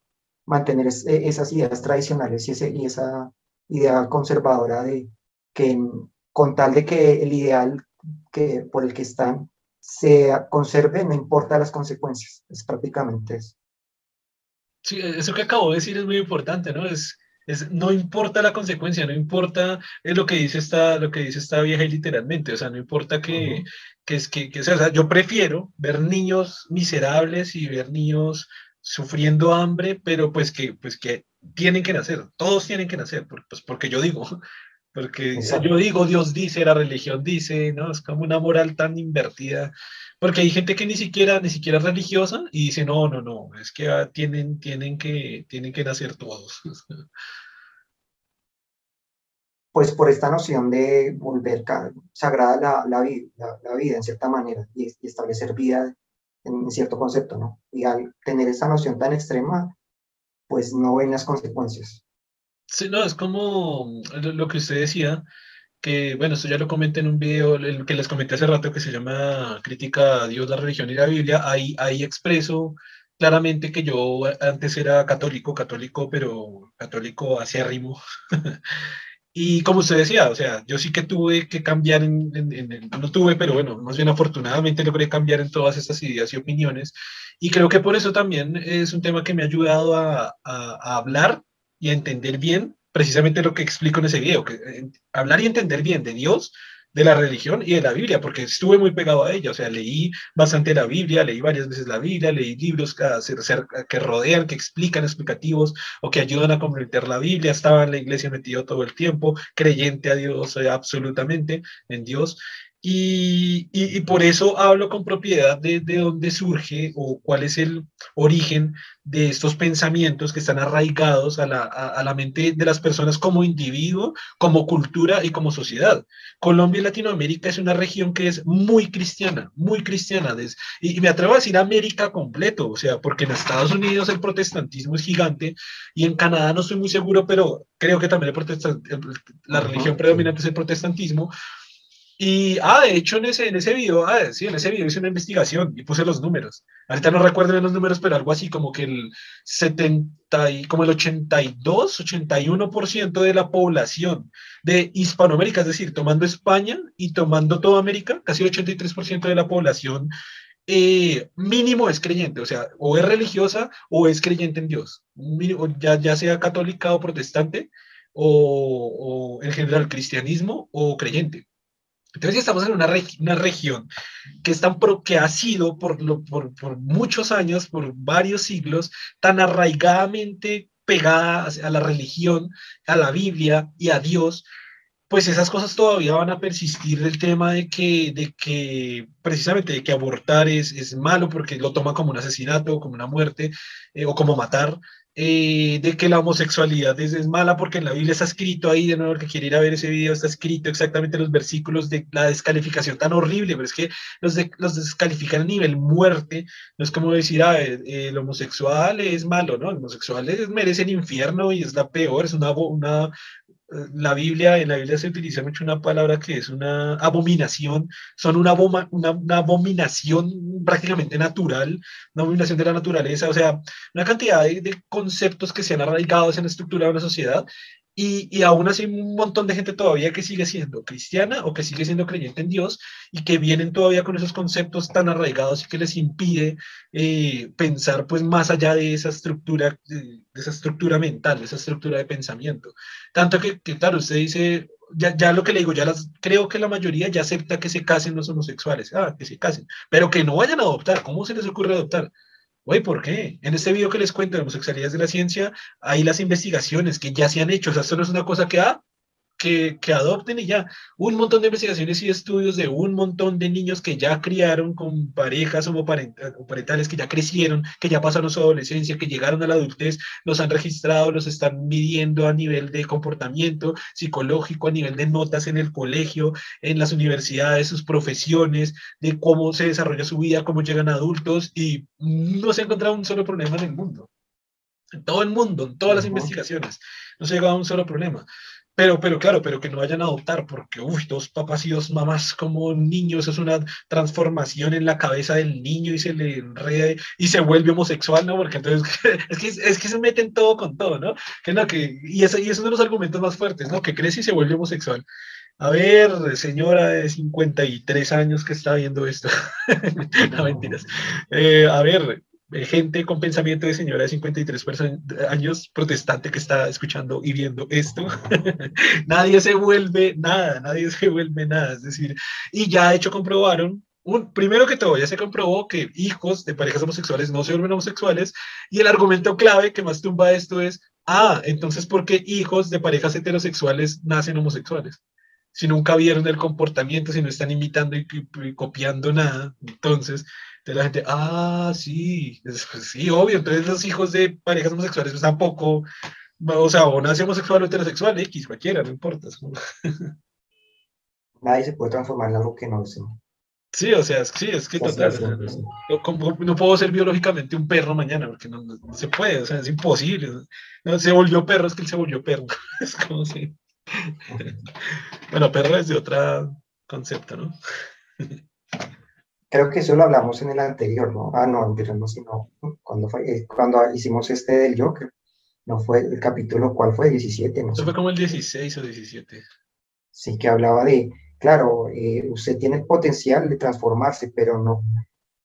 mantener esas ideas tradicionales y, ese, y esa idea conservadora de que con tal de que el ideal que, por el que están se conserve, no importa las consecuencias. Es prácticamente eso. Sí, eso que acabo de decir es muy importante, ¿no? Es, es, no importa la consecuencia, no importa es lo que dice esta, lo que dice esta vieja literalmente, o sea, no importa que, que es que, que sea, yo prefiero ver niños miserables y ver niños sufriendo hambre, pero pues que, pues que tienen que nacer, todos tienen que nacer, pues porque yo digo, porque yo digo, Dios dice, la religión dice, ¿no? Es como una moral tan invertida. Porque hay gente que ni siquiera, ni siquiera es religiosa y dice, no, no, no, es que ah, tienen, tienen, que, tienen que nacer todos. Pues por esta noción de volver sagrada la, la, la, vida en cierta manera y, establecer vida en cierto concepto, ¿no? Y al tener esa noción tan extrema, pues no ven las consecuencias. Sí, no, es como lo que usted decía, que bueno, esto ya lo comenté en un video el que les comenté hace rato que se llama Crítica a Dios, la religión y la Biblia. Ahí, ahí expreso claramente que yo antes era católico, católico, pero católico acérrimo. y como usted decía, o sea, yo sí que tuve que cambiar, en, no tuve, pero bueno, más bien afortunadamente logré cambiar en todas estas ideas y opiniones. Y creo que por eso también es un tema que me ha ayudado a, a hablar y entender bien precisamente lo que explico en ese video, que eh, hablar y entender bien de Dios, de la religión y de la Biblia, porque estuve muy pegado a ella, o sea, leí bastante la Biblia, leí varias veces la Biblia, leí libros que, que rodean, que explican explicativos o que ayudan a comprender la Biblia, estaba en la iglesia metido todo el tiempo, creyente a Dios eh, absolutamente, en Dios, y, y, por eso hablo con propiedad de, de, dónde surge o cuál es el origen de estos pensamientos que están arraigados a la, a, la, mente de las personas como individuo, como cultura y como sociedad. Colombia y Latinoamérica es una región que es muy cristiana, muy cristiana. y, me atrevo a decir América completo, o sea, porque en Estados Unidos el protestantismo es gigante y en Canadá no estoy muy seguro, pero creo que también el la religión predominante es el protestantismo. Y, ah, de hecho, en ese, en ese video, ah, sí, en ese video hice una investigación y puse los números. Ahorita no recuerdo los números, pero algo así como que el 70 y como el 82, 81% de la población de Hispanoamérica, es decir, tomando España y tomando toda América, casi el 83% de la población eh, mínimo es creyente, o sea, o es religiosa o es creyente en Dios, ya, ya sea católica o protestante, o, o en general cristianismo o creyente. Entonces estamos en una, región que, están que ha sido por, muchos años, por varios siglos, tan arraigadamente pegada a la religión, a la Biblia y a Dios, pues esas cosas todavía van a persistir del tema de que, precisamente de que abortar es, malo porque lo toma como un asesinato, como una muerte eh, o como matar. Eh, de que la homosexualidad es, mala porque en la Biblia está escrito ahí, de nuevo, el que quiere ir a ver ese video, está escrito exactamente los versículos de la descalificación tan horrible, pero es que los, los descalifican a nivel muerte, no es como decir, ah, eh, el homosexual es malo, ¿no? Los homosexuales merecen infierno y es la peor, es una, una la Biblia, en la Biblia se utiliza mucho una palabra que es una abominación, son una, una, abominación prácticamente natural, una abominación de la naturaleza, o sea, una cantidad de, de conceptos que se han arraigado, se han estructurado en la sociedad y, y, aún así hay un montón de gente todavía que sigue siendo cristiana o que sigue siendo creyente en Dios y que vienen todavía con esos conceptos tan arraigados y que les impide eh, pensar pues más allá de esa estructura, de, esa estructura mental, de esa estructura de pensamiento. Tanto que, que claro, usted dice, ya, ya, lo que le digo, ya las, creo que la mayoría ya acepta que se casen los homosexuales, ah, que se casen, pero que no vayan a adoptar. ¿Cómo se les ocurre adoptar? Güey, ¿por qué? En este video que les cuento de homosexualidades de la ciencia, hay las investigaciones que ya se han hecho. O sea, esto no es una cosa que, ah, que, que, adopten y ya. Un montón de investigaciones y estudios de un montón de niños que ya criaron con parejas homoparentales, que ya crecieron, que ya pasaron su adolescencia, que llegaron a la adultez, los han registrado, los están midiendo a nivel de comportamiento psicológico, a nivel de notas en el colegio, en las universidades, sus profesiones, de cómo se desarrolla su vida, cómo llegan a adultos y no se ha encontrado un solo problema en el mundo. En todo el mundo, en todas las investigaciones, no se ha llegado a un solo problema. Pero, pero claro, pero que no vayan a adoptar, porque, uy, dos papás y dos mamás como niños, es una transformación en la cabeza del niño y se le enreda y se vuelve homosexual, ¿no? Porque entonces, es que, es que se meten todo con todo, ¿no? Que no, que, y, ese, y es uno de los argumentos más fuertes, ¿no? Que crece y se vuelve homosexual. A ver, señora de 53 años que está viendo esto. no, mentiras. Eh, a ver, gente con pensamiento de señora de 53 años protestante que está escuchando y viendo esto, nadie se vuelve nada, nadie se vuelve nada, es decir, y ya de hecho comprobaron, un, primero que todo, ya se comprobó que hijos de parejas homosexuales no se vuelven homosexuales, y el argumento clave que más tumba esto es, ah, entonces, ¿por qué hijos de parejas heterosexuales nacen homosexuales? Si nunca vieron el comportamiento, si no están imitando y copiando nada, entonces de la gente, ah, sí, sí, obvio, entonces los hijos de parejas homosexuales pues tampoco, o sea, o nace homosexual o heterosexual, X, cualquiera, no importa. Nadie se puede transformar en algo que no es. Sí, o sea, sí, es que total. No, puedo ser biológicamente un perro mañana, porque no, se puede, o sea, es imposible. No, se volvió perro, es que él se volvió perro. Es como si. Bueno, perro es de otro concepto, ¿no? Creo que eso lo hablamos en el anterior, ¿no? Ah, no, no, sino cuando, fue, eh, cuando hicimos este del Joker. No fue el capítulo, ¿cuál fue? 17, ¿no? Eso fue como el 16 o 17. Sí, que hablaba de, claro, eh, usted tiene el potencial de transformarse, pero no,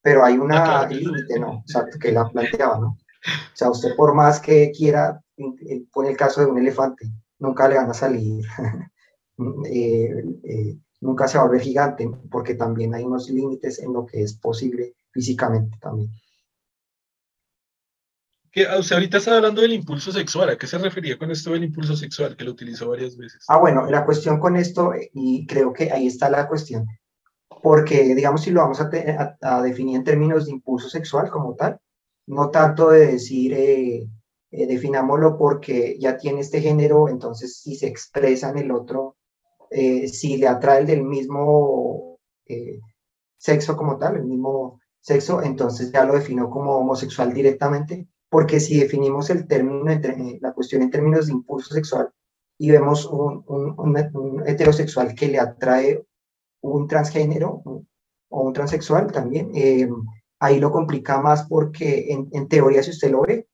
pero hay una ah, límite, ¿no? O sea, que la planteaba, ¿no? O sea, usted por más que quiera, pone el caso de un elefante, nunca le van a salir eh, eh, nunca se va a volver gigante, porque también hay unos límites en lo que es posible físicamente también. Que, o sea, ahorita está hablando del impulso sexual. ¿A qué se refería con esto del impulso sexual? Que lo utilizó varias veces. Ah, bueno, la cuestión con esto, y creo que ahí está la cuestión, porque, digamos, si lo vamos a, a, definir en términos de impulso sexual como tal, no tanto de decir, eh, eh, definámoslo porque ya tiene este género, entonces si se expresa en el otro eh, si le atrae el del mismo eh, sexo como tal, el mismo sexo, entonces ya lo defino como homosexual directamente, porque si definimos el término, entre, la cuestión en términos de impulso sexual y vemos un, un, heterosexual que le atrae un transgénero o un transexual también, eh, ahí lo complica más porque en, en, teoría, si usted lo ve,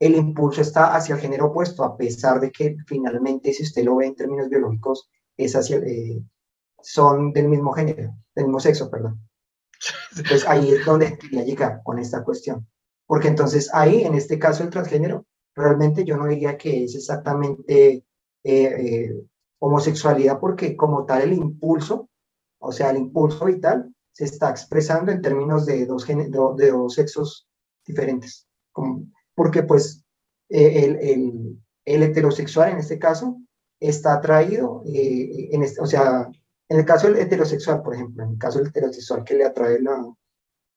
el impulso está hacia el género opuesto, a pesar de que finalmente, si usted lo ve en términos biológicos, es hacia, eh, son del mismo género, del mismo sexo, perdón. Entonces ahí es donde quería llegar con esta cuestión. Porque entonces ahí, en este caso, el transgénero, realmente yo no diría que es exactamente eh, eh, homosexualidad, porque como tal el impulso, o sea, el impulso vital, se está expresando en términos de dos, de, dos sexos diferentes. porque pues el, el, el heterosexual en este caso está atraído, eh, en este, o sea, en el caso del heterosexual, por ejemplo, en el caso del heterosexual que le atrae la,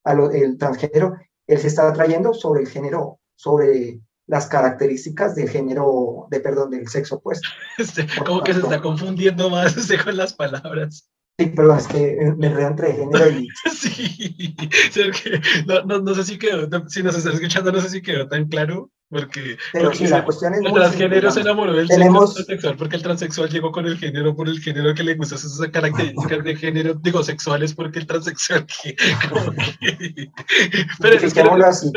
a el transgénero, él se está atrayendo sobre el género, sobre las características del género, de perdón, del sexo opuesto. Este, como que se está confundiendo más este, con las palabras. Sí, pero es que me enredo entre género y... sí, no, no, no, sé si quedó, si nos estás escuchando, no sé si quedó tan claro Porque, Pero si la cuestión es el transgénero se enamoró del tenemos... transexual porque el transexual llegó con el género por el género que le gusta esas características de género, digo, sexuales porque el transexual que, Pero es que, así,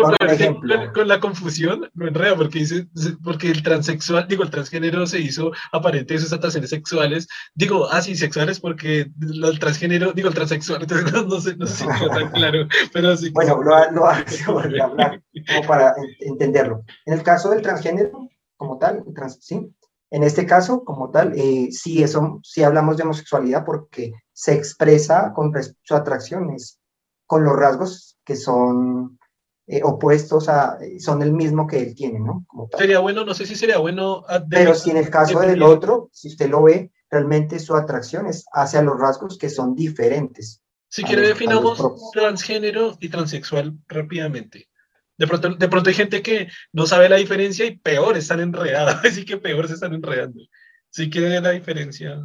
con, la confusión no enreda porque dice porque el transexual, digo, el transgénero se hizo aparente de sus atracciones sexuales, digo, así ah, sexuales porque el transgénero, digo, el transexual, entonces no, sé, no sé si tan claro, pero sí. Bueno, lo, lo hablar como para entenderlo. En el caso del transgénero, como tal, trans, ¿sí? En este caso, como tal, eh, sí, eso, sí hablamos de homosexualidad porque se expresa con su atracciones con los rasgos que son eh, opuestos a, son el mismo que él tiene, ¿no? Sería bueno, no sé si sería bueno. Pero si en el caso del otro, si usted lo ve, realmente su atracción es hacia los rasgos que son diferentes. Si quiere, definamos transgénero y transexual rápidamente. De pronto, de pronto hay gente que no sabe la diferencia y peor están enredados, así que peor se están enredando. Si quiere la diferencia.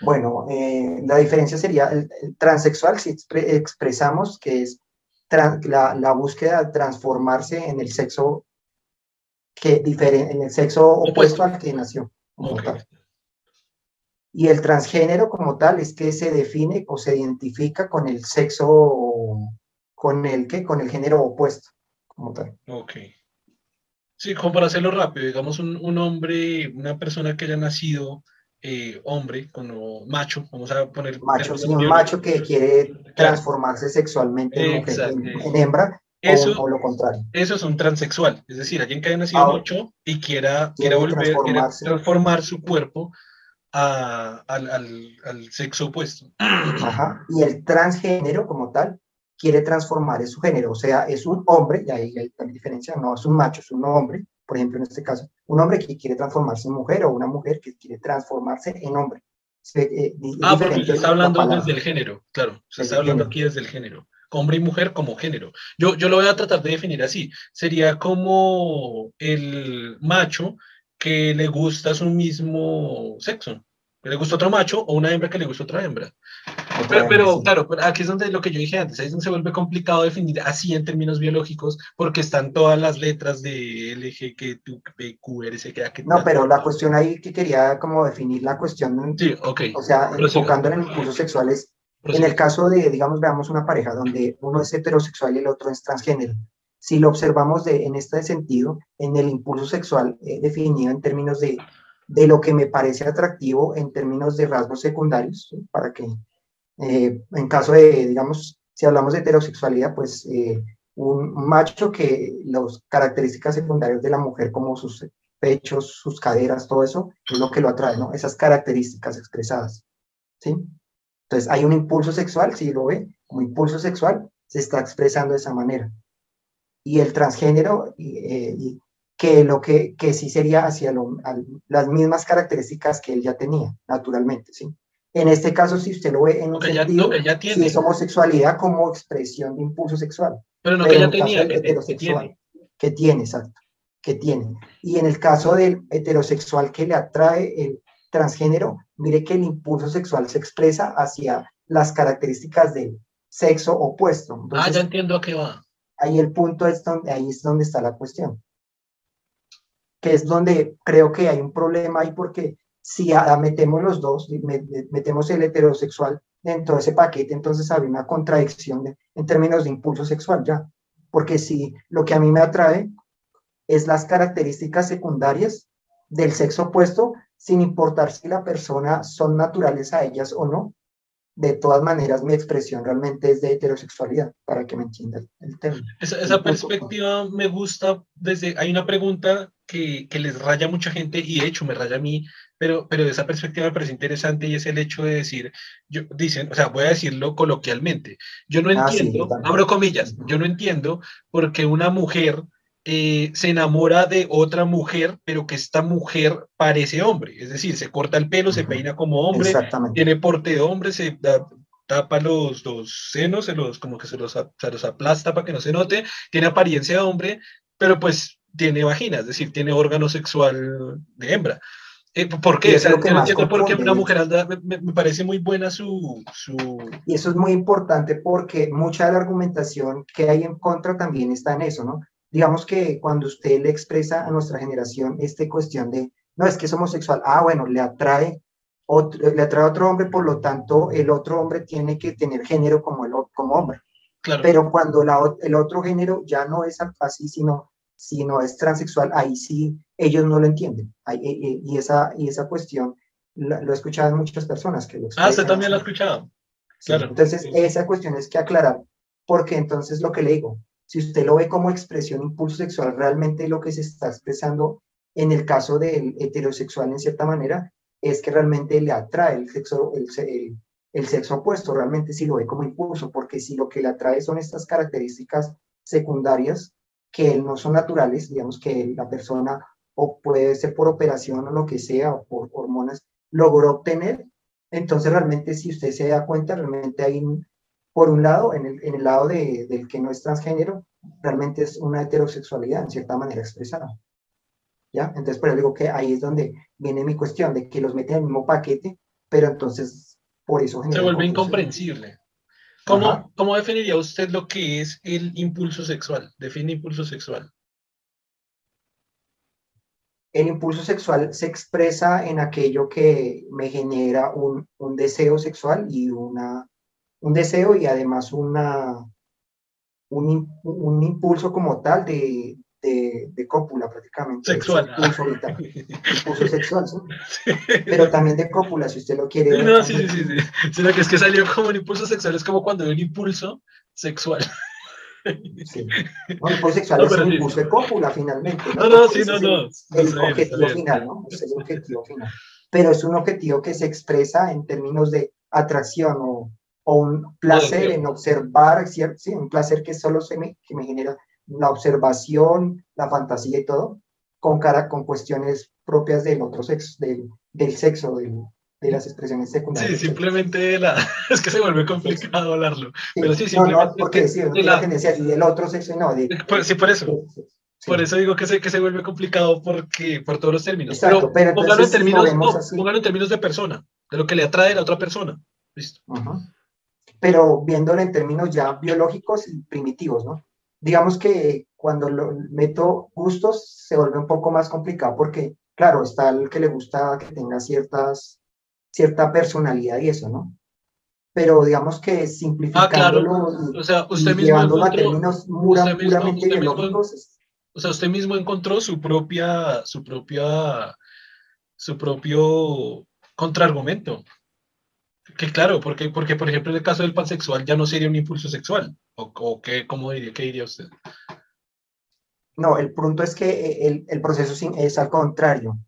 Bueno, eh, la diferencia sería el, transexual, si expresamos que es la, la, búsqueda de transformarse en el sexo que en el sexo opuesto, al que nació. Y el transgénero como tal es que se define o se identifica con el sexo con el que con el género opuesto, como tal. Ok. Sí, como para hacerlo rápido, digamos un, un hombre, una persona que haya nacido eh, hombre, como macho, vamos a poner... Macho, sí, un macho que quiere transformarse sexualmente en, hembra, eso, o, lo contrario. Eso es un transexual, es decir, alguien que haya nacido ah, macho y quiera, quiera volver, quiera transformar su cuerpo a, al, al, al, sexo opuesto. Ajá. Y el transgénero como tal quiere transformar su género, o sea, es un hombre, y ahí hay también diferencia, no es un macho, es un hombre, por ejemplo, en este caso, un hombre que quiere transformarse en mujer o una mujer que quiere transformarse en hombre. Eh, ah, porque se está hablando desde el género, claro, se está hablando aquí desde el género, hombre y mujer como género. Yo, yo lo voy a tratar de definir así, sería como el macho que le gusta su mismo sexo, que le gusta otro macho o una hembra que le gusta otra hembra. Pero, claro, aquí es donde lo que yo dije antes, ahí es donde se vuelve complicado definir así en términos biológicos, porque están todas las letras de LG, que tú, Q, R, que No, pero la cuestión ahí que quería como definir la cuestión, sí, ok. o sea, enfocando en el impulso sexual es, en el caso de, digamos, veamos una pareja donde uno es heterosexual y el otro es transgénero. Si lo observamos de, en este sentido, en el impulso sexual eh, definido en términos de, de lo que me parece atractivo en términos de rasgos secundarios, para que eh, en caso de, digamos, si hablamos de heterosexualidad, pues eh, un macho que las características secundarias de la mujer, como sus pechos, sus caderas, todo eso, es lo que lo atrae, ¿no? Esas características expresadas, ¿sí? Entonces, hay un impulso sexual, si lo ve, como impulso sexual, se está expresando de esa manera. Y el transgénero, eh, que lo que, que sí sería hacia las mismas características que él ya tenía, naturalmente, ¿sí? En este caso, si usted lo ve en un sentido, ya, tiene. es homosexualidad como expresión de impulso sexual. Pero no que ya tenía, que, tiene. Que tiene, exacto, que tiene. Y en el caso del heterosexual que le atrae el transgénero, mire que el impulso sexual se expresa hacia las características del sexo opuesto. ah, ya entiendo a qué va. Ahí el punto es donde, ahí es donde está la cuestión. Que es donde creo que hay un problema ahí porque si metemos los dos, metemos el heterosexual dentro de ese paquete, entonces hay una contradicción en términos de impulso sexual ya. Porque si lo que a mí me atrae es las características secundarias del sexo opuesto, sin importar si la persona son naturales a ellas o no, de todas maneras mi expresión realmente es de heterosexualidad, para que me entienda el tema. Esa, esa perspectiva me gusta desde, hay una pregunta que, que, les raya a mucha gente y de hecho me raya a mí, pero, pero de esa perspectiva me parece interesante y es el hecho de decir, yo, dicen, o sea, voy a decirlo coloquialmente, yo no ah, entiendo, abro comillas, yo no entiendo porque una mujer eh, se enamora de otra mujer, pero que esta mujer parece hombre, es decir, se corta el pelo, se peina como hombre, tiene porte de hombre, se tapa los, dos senos, se los, como que se los, se los aplasta para que no se note, tiene apariencia de hombre, pero pues tiene vagina, es decir, tiene órgano sexual de hembra. Eh, ¿Por qué? porque una mujer anda, me, me, parece muy buena su, su... Y eso es muy importante porque mucha de la argumentación que hay en contra también está en eso, ¿no? Digamos que cuando usted le expresa a nuestra generación esta cuestión de, no, es que es homosexual, ah, bueno, le atrae, otro, le atrae a otro hombre, por lo tanto, el otro hombre tiene que tener género como, el, como hombre. Pero cuando la, el otro género ya no es así, sino, sino es transexual, ahí sí ellos no lo entienden. Ahí, eh, eh, y, esa, y esa cuestión lo he escuchado en muchas personas que lo Ah, usted también lo ha escuchado. claro. Entonces, esa cuestión es que aclarar, porque entonces lo que le digo, si usted lo ve como expresión impulso sexual, realmente lo que se está expresando en el caso del heterosexual en cierta manera es que realmente le atrae el sexo, el, el, sexo opuesto, realmente si lo ve como impulso, porque si lo que le atrae son estas características secundarias que no son naturales, digamos que la persona o puede ser por operación o lo que sea, o por hormonas, logró obtener, entonces realmente si usted se da cuenta, realmente hay, por un lado, en el, en el lado de, del que no es transgénero, realmente es una heterosexualidad en cierta manera expresada. ¿Ya? Entonces, por eso digo que ahí es donde viene mi cuestión de que los meten en el mismo paquete, pero entonces por eso... Se vuelve incomprensible. ¿Cómo, ¿Cómo definiría usted lo que es el impulso sexual? Define impulso sexual. El impulso sexual se expresa en aquello que me genera un, un deseo sexual y una, un deseo y además una, un, un impulso como tal de, de, de cópula prácticamente. Sexual. Impulso, impulso sexual, ¿sí? Pero también de cópula, si usted lo quiere. No, sí, sí, sí, sí. Sino que es que salió como un impulso sexual, es como cuando hay un impulso sexual. Sí. Bueno, impulso sexual es un impulso de cópula finalmente. No, no, sí, no, no. El, objetivo final, ¿no? Es el objetivo final. Pero es un objetivo que se expresa en términos de atracción o, o un placer en observar, sí, un placer que solo se me, que me genera la observación, la fantasía y todo, con cara con cuestiones propias del otro sexo, del, del sexo, del, de las expresiones secundarias. Sí, simplemente la, es que se vuelve complicado hablarlo. pero sí, simplemente. No, porque sí, de la, y del otro sexo, no. De, sí, por eso. Por eso digo que se, que se vuelve complicado porque, por todos los términos. Exacto, pero, póngalo, en términos, no, en términos de persona, de lo que le atrae a la otra persona. Listo. Pero viéndolo en términos ya biológicos y primitivos, ¿no? Digamos que cuando lo meto gustos se vuelve un poco más complicado porque, claro, está el que le gusta que tenga ciertas cierta personalidad y eso, ¿no? Pero digamos que simplificándolo ah, claro. o sea, usted mismo llevándolo a términos puramente biológicos. o sea, usted mismo encontró su propia, su propia, su propio contraargumento. Que claro, porque, porque por ejemplo en el caso del pansexual ya no sería un impulso sexual. ¿O, o qué, cómo diría, qué diría usted? No, el punto es que el, el proceso es al contrario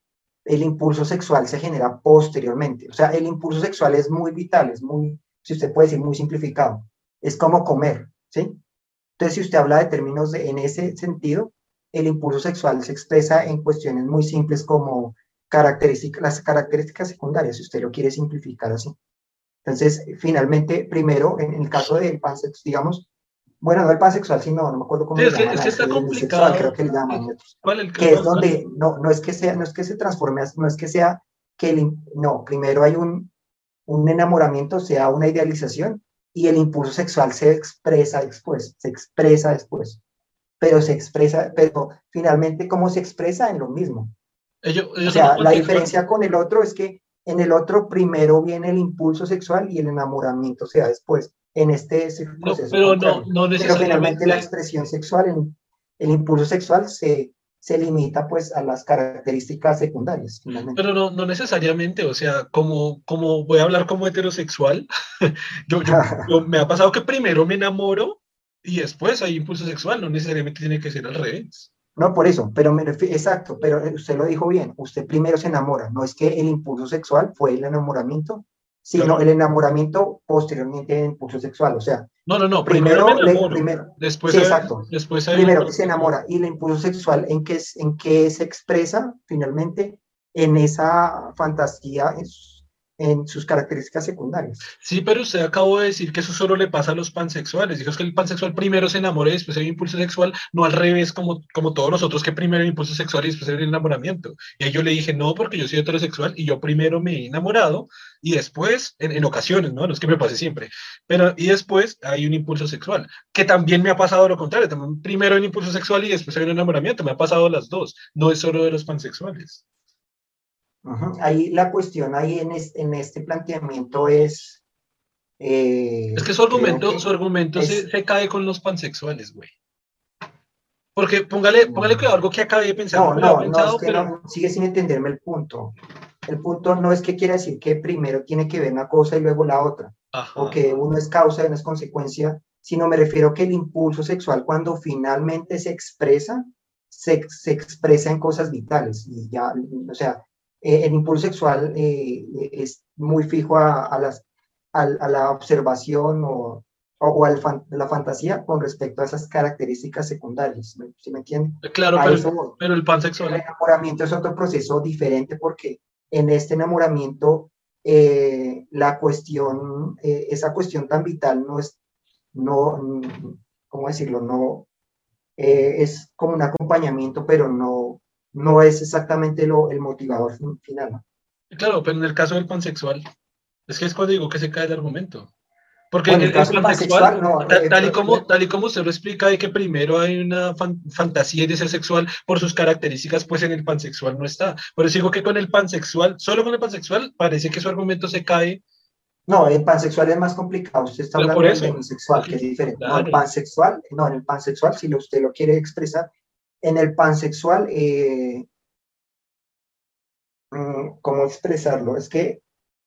el impulso sexual se genera posteriormente. O sea, el impulso sexual es muy vital, es muy, si usted puede decir, muy simplificado. Es como comer, ¿sí? Entonces, si usted habla de términos de, en ese sentido, el impulso sexual se expresa en cuestiones muy simples como características, las características secundarias, si usted lo quiere simplificar así. Entonces, finalmente, primero, en el caso del pansexual, digamos, bueno, no el pansexual, sino, no me acuerdo cómo sí, es, que, es que está complicado. creo que le llaman ¿Cuál el que es donde no, no es que sea, no es que se transforme, no es que sea que el, no, primero hay un, un enamoramiento, sea una idealización, y el impulso sexual se expresa después, se expresa después, pero se expresa, pero finalmente cómo se expresa en lo mismo. o sea, la diferencia con el otro es que en el otro primero viene el impulso sexual y el enamoramiento se da después en este proceso. pero no, no necesariamente. Pero finalmente la expresión sexual, el, el impulso sexual se, se limita pues a las características secundarias. Pero no, no necesariamente, o sea, como, como voy a hablar como heterosexual, yo, yo, me ha pasado que primero me enamoro y después hay impulso sexual, no necesariamente tiene que ser al revés. No, por eso, pero me refiero, exacto, pero usted lo dijo bien, usted primero se enamora, no es que el impulso sexual fue el enamoramiento, sino el enamoramiento posteriormente el impulso sexual, o sea. No, no, no, primero, primero, después, sí, exacto. después primero que se enamora y el impulso sexual en qué en qué se expresa finalmente en esa fantasía en sus características secundarias. Sí, pero usted acabó de decir que eso solo le pasa a los pansexuales. Dijo que el pansexual primero se enamora y después hay un impulso sexual, no al revés como, como todos nosotros, que primero hay impulso sexual y después el enamoramiento. Y ahí yo le dije, no, porque yo soy heterosexual y yo primero me he enamorado y después, en, en ocasiones, ¿no? No es que me pase siempre, pero y después hay un impulso sexual, que también me ha pasado lo contrario, también primero hay un impulso sexual y después hay un enamoramiento, me ha pasado las dos, no es solo de los pansexuales. Ahí la cuestión ahí en este, en este planteamiento es... Eh, es que su argumento, su argumento se, se, cae con los pansexuales, güey. Porque póngale, póngale cuidado algo que acabé de pensar. No, no, no, es que no, sigue sin entenderme el punto. El punto no es que quiera decir que primero tiene que ver una cosa y luego la otra, o que uno es causa y uno es consecuencia, sino me refiero que el impulso sexual cuando finalmente se expresa, se, se expresa en cosas vitales. Y ya, o sea, eh, el impulso sexual eh, es muy fijo a, las, a, la observación o, o, a la fantasía con respecto a esas características secundarias. ¿Sí me entiende? Claro, pero, pero, el pansexual. El enamoramiento es otro proceso diferente porque en este enamoramiento eh, la cuestión, esa cuestión tan vital no es, no, ¿cómo decirlo? No, es como un acompañamiento, pero no, no es exactamente lo, el motivador final. Claro, pero en el caso del pansexual, es que es cuando digo que se cae el argumento. Porque en el, caso del pansexual, no, tal, y eh, como, tal y como se lo explica, de que primero hay una fantasía de ser sexual por sus características, pues en el pansexual no está. Por eso digo que con el pansexual, solo con el pansexual, parece que su argumento se cae. No, el pansexual es más complicado. Usted está hablando del demisexual, que es diferente. No, el pansexual, no, en el pansexual, si usted lo quiere expresar, en el pansexual, eh, mm, ¿cómo expresarlo? Es que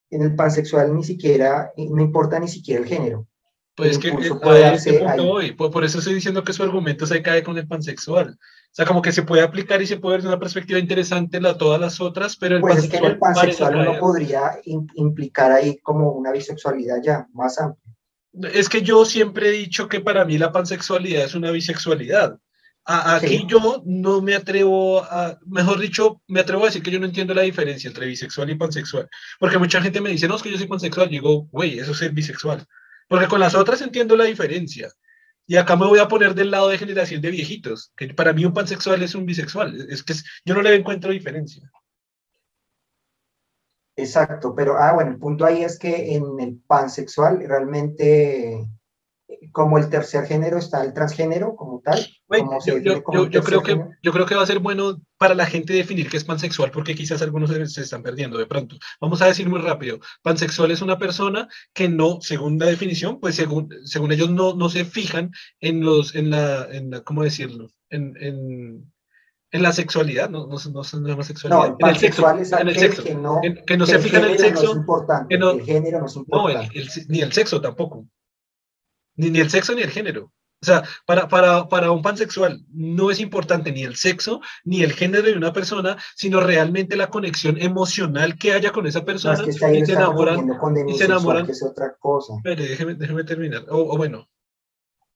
en el pansexual ni siquiera, no importa ni siquiera el género. Pues que eh, Por, eso estoy diciendo que su argumento se cae con el pansexual. O sea, como que se puede aplicar y se puede ver de una perspectiva interesante a todas las otras, pero el pues es que en el pansexual uno podría implicar ahí como una bisexualidad ya más amplia. Es que yo siempre he dicho que para mí la pansexualidad es una bisexualidad aquí yo no me atrevo a, mejor dicho, me atrevo a decir que yo no entiendo la diferencia entre bisexual y pansexual. Porque mucha gente me dice, no, es que yo soy pansexual. Y digo, güey, eso es ser bisexual. Porque con las otras entiendo la diferencia. Y acá me voy a poner del lado de generación de viejitos, que para mí un pansexual es un bisexual. Es que yo no le encuentro diferencia. Exacto, pero ah, bueno, el punto ahí es que en el pansexual realmente como el tercer género está el transgénero como tal. yo, creo que, yo creo que va a ser bueno para la gente definir qué es pansexual, porque quizás algunos se están perdiendo de pronto. Vamos a decir muy rápido, pansexual es una persona que no, según la definición, pues según, según ellos no, no se fijan en los, en la, en la ¿cómo decirlo? En, en, en la sexualidad, no, no, no, no es sexualidad. No, en el sexo, en el sexo. Que no, que no se fijan en el sexo. No es importante, el género no es importante. No, ni el sexo tampoco. Ni, ni el sexo ni el género. O sea, para, para, para, un pansexual no es importante ni el sexo ni el género de una persona, sino realmente la conexión emocional que haya con esa persona. No, es que y se enamoran. y se enamoran. Que es otra cosa. Déjeme, déjeme terminar. O, o bueno,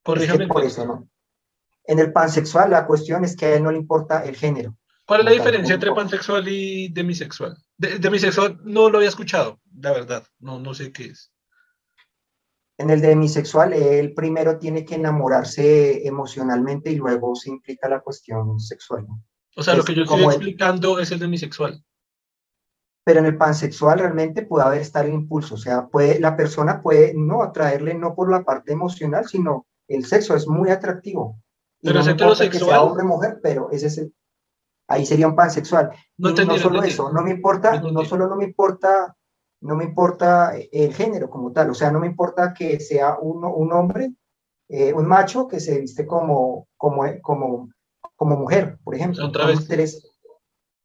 corríjame. Es que por eso no. En el pansexual la cuestión es que a él no le importa el género. ¿Cuál es la diferencia entre pansexual y demisexual? De, demisexual no lo había escuchado, la verdad. No, no sé qué es. En el demisexual, él primero tiene que enamorarse emocionalmente y luego se implica la cuestión sexual. O sea, lo que yo estoy explicando es el demisexual. Pero en el pansexual realmente puede haber estar el impulso, o sea, puede, la persona puede no atraerle no por la parte emocional, sino el sexo es muy atractivo. pero no es heterosexual. Que sea hombre mujer, pero ese es el, ahí sería un pansexual. No, no solo eso, no me importa, no solo no me importa no me importa el género como tal, o sea, no me importa que sea uno, un hombre, eh, un macho que se viste como, como, como, como mujer, por ejemplo. Otra vez.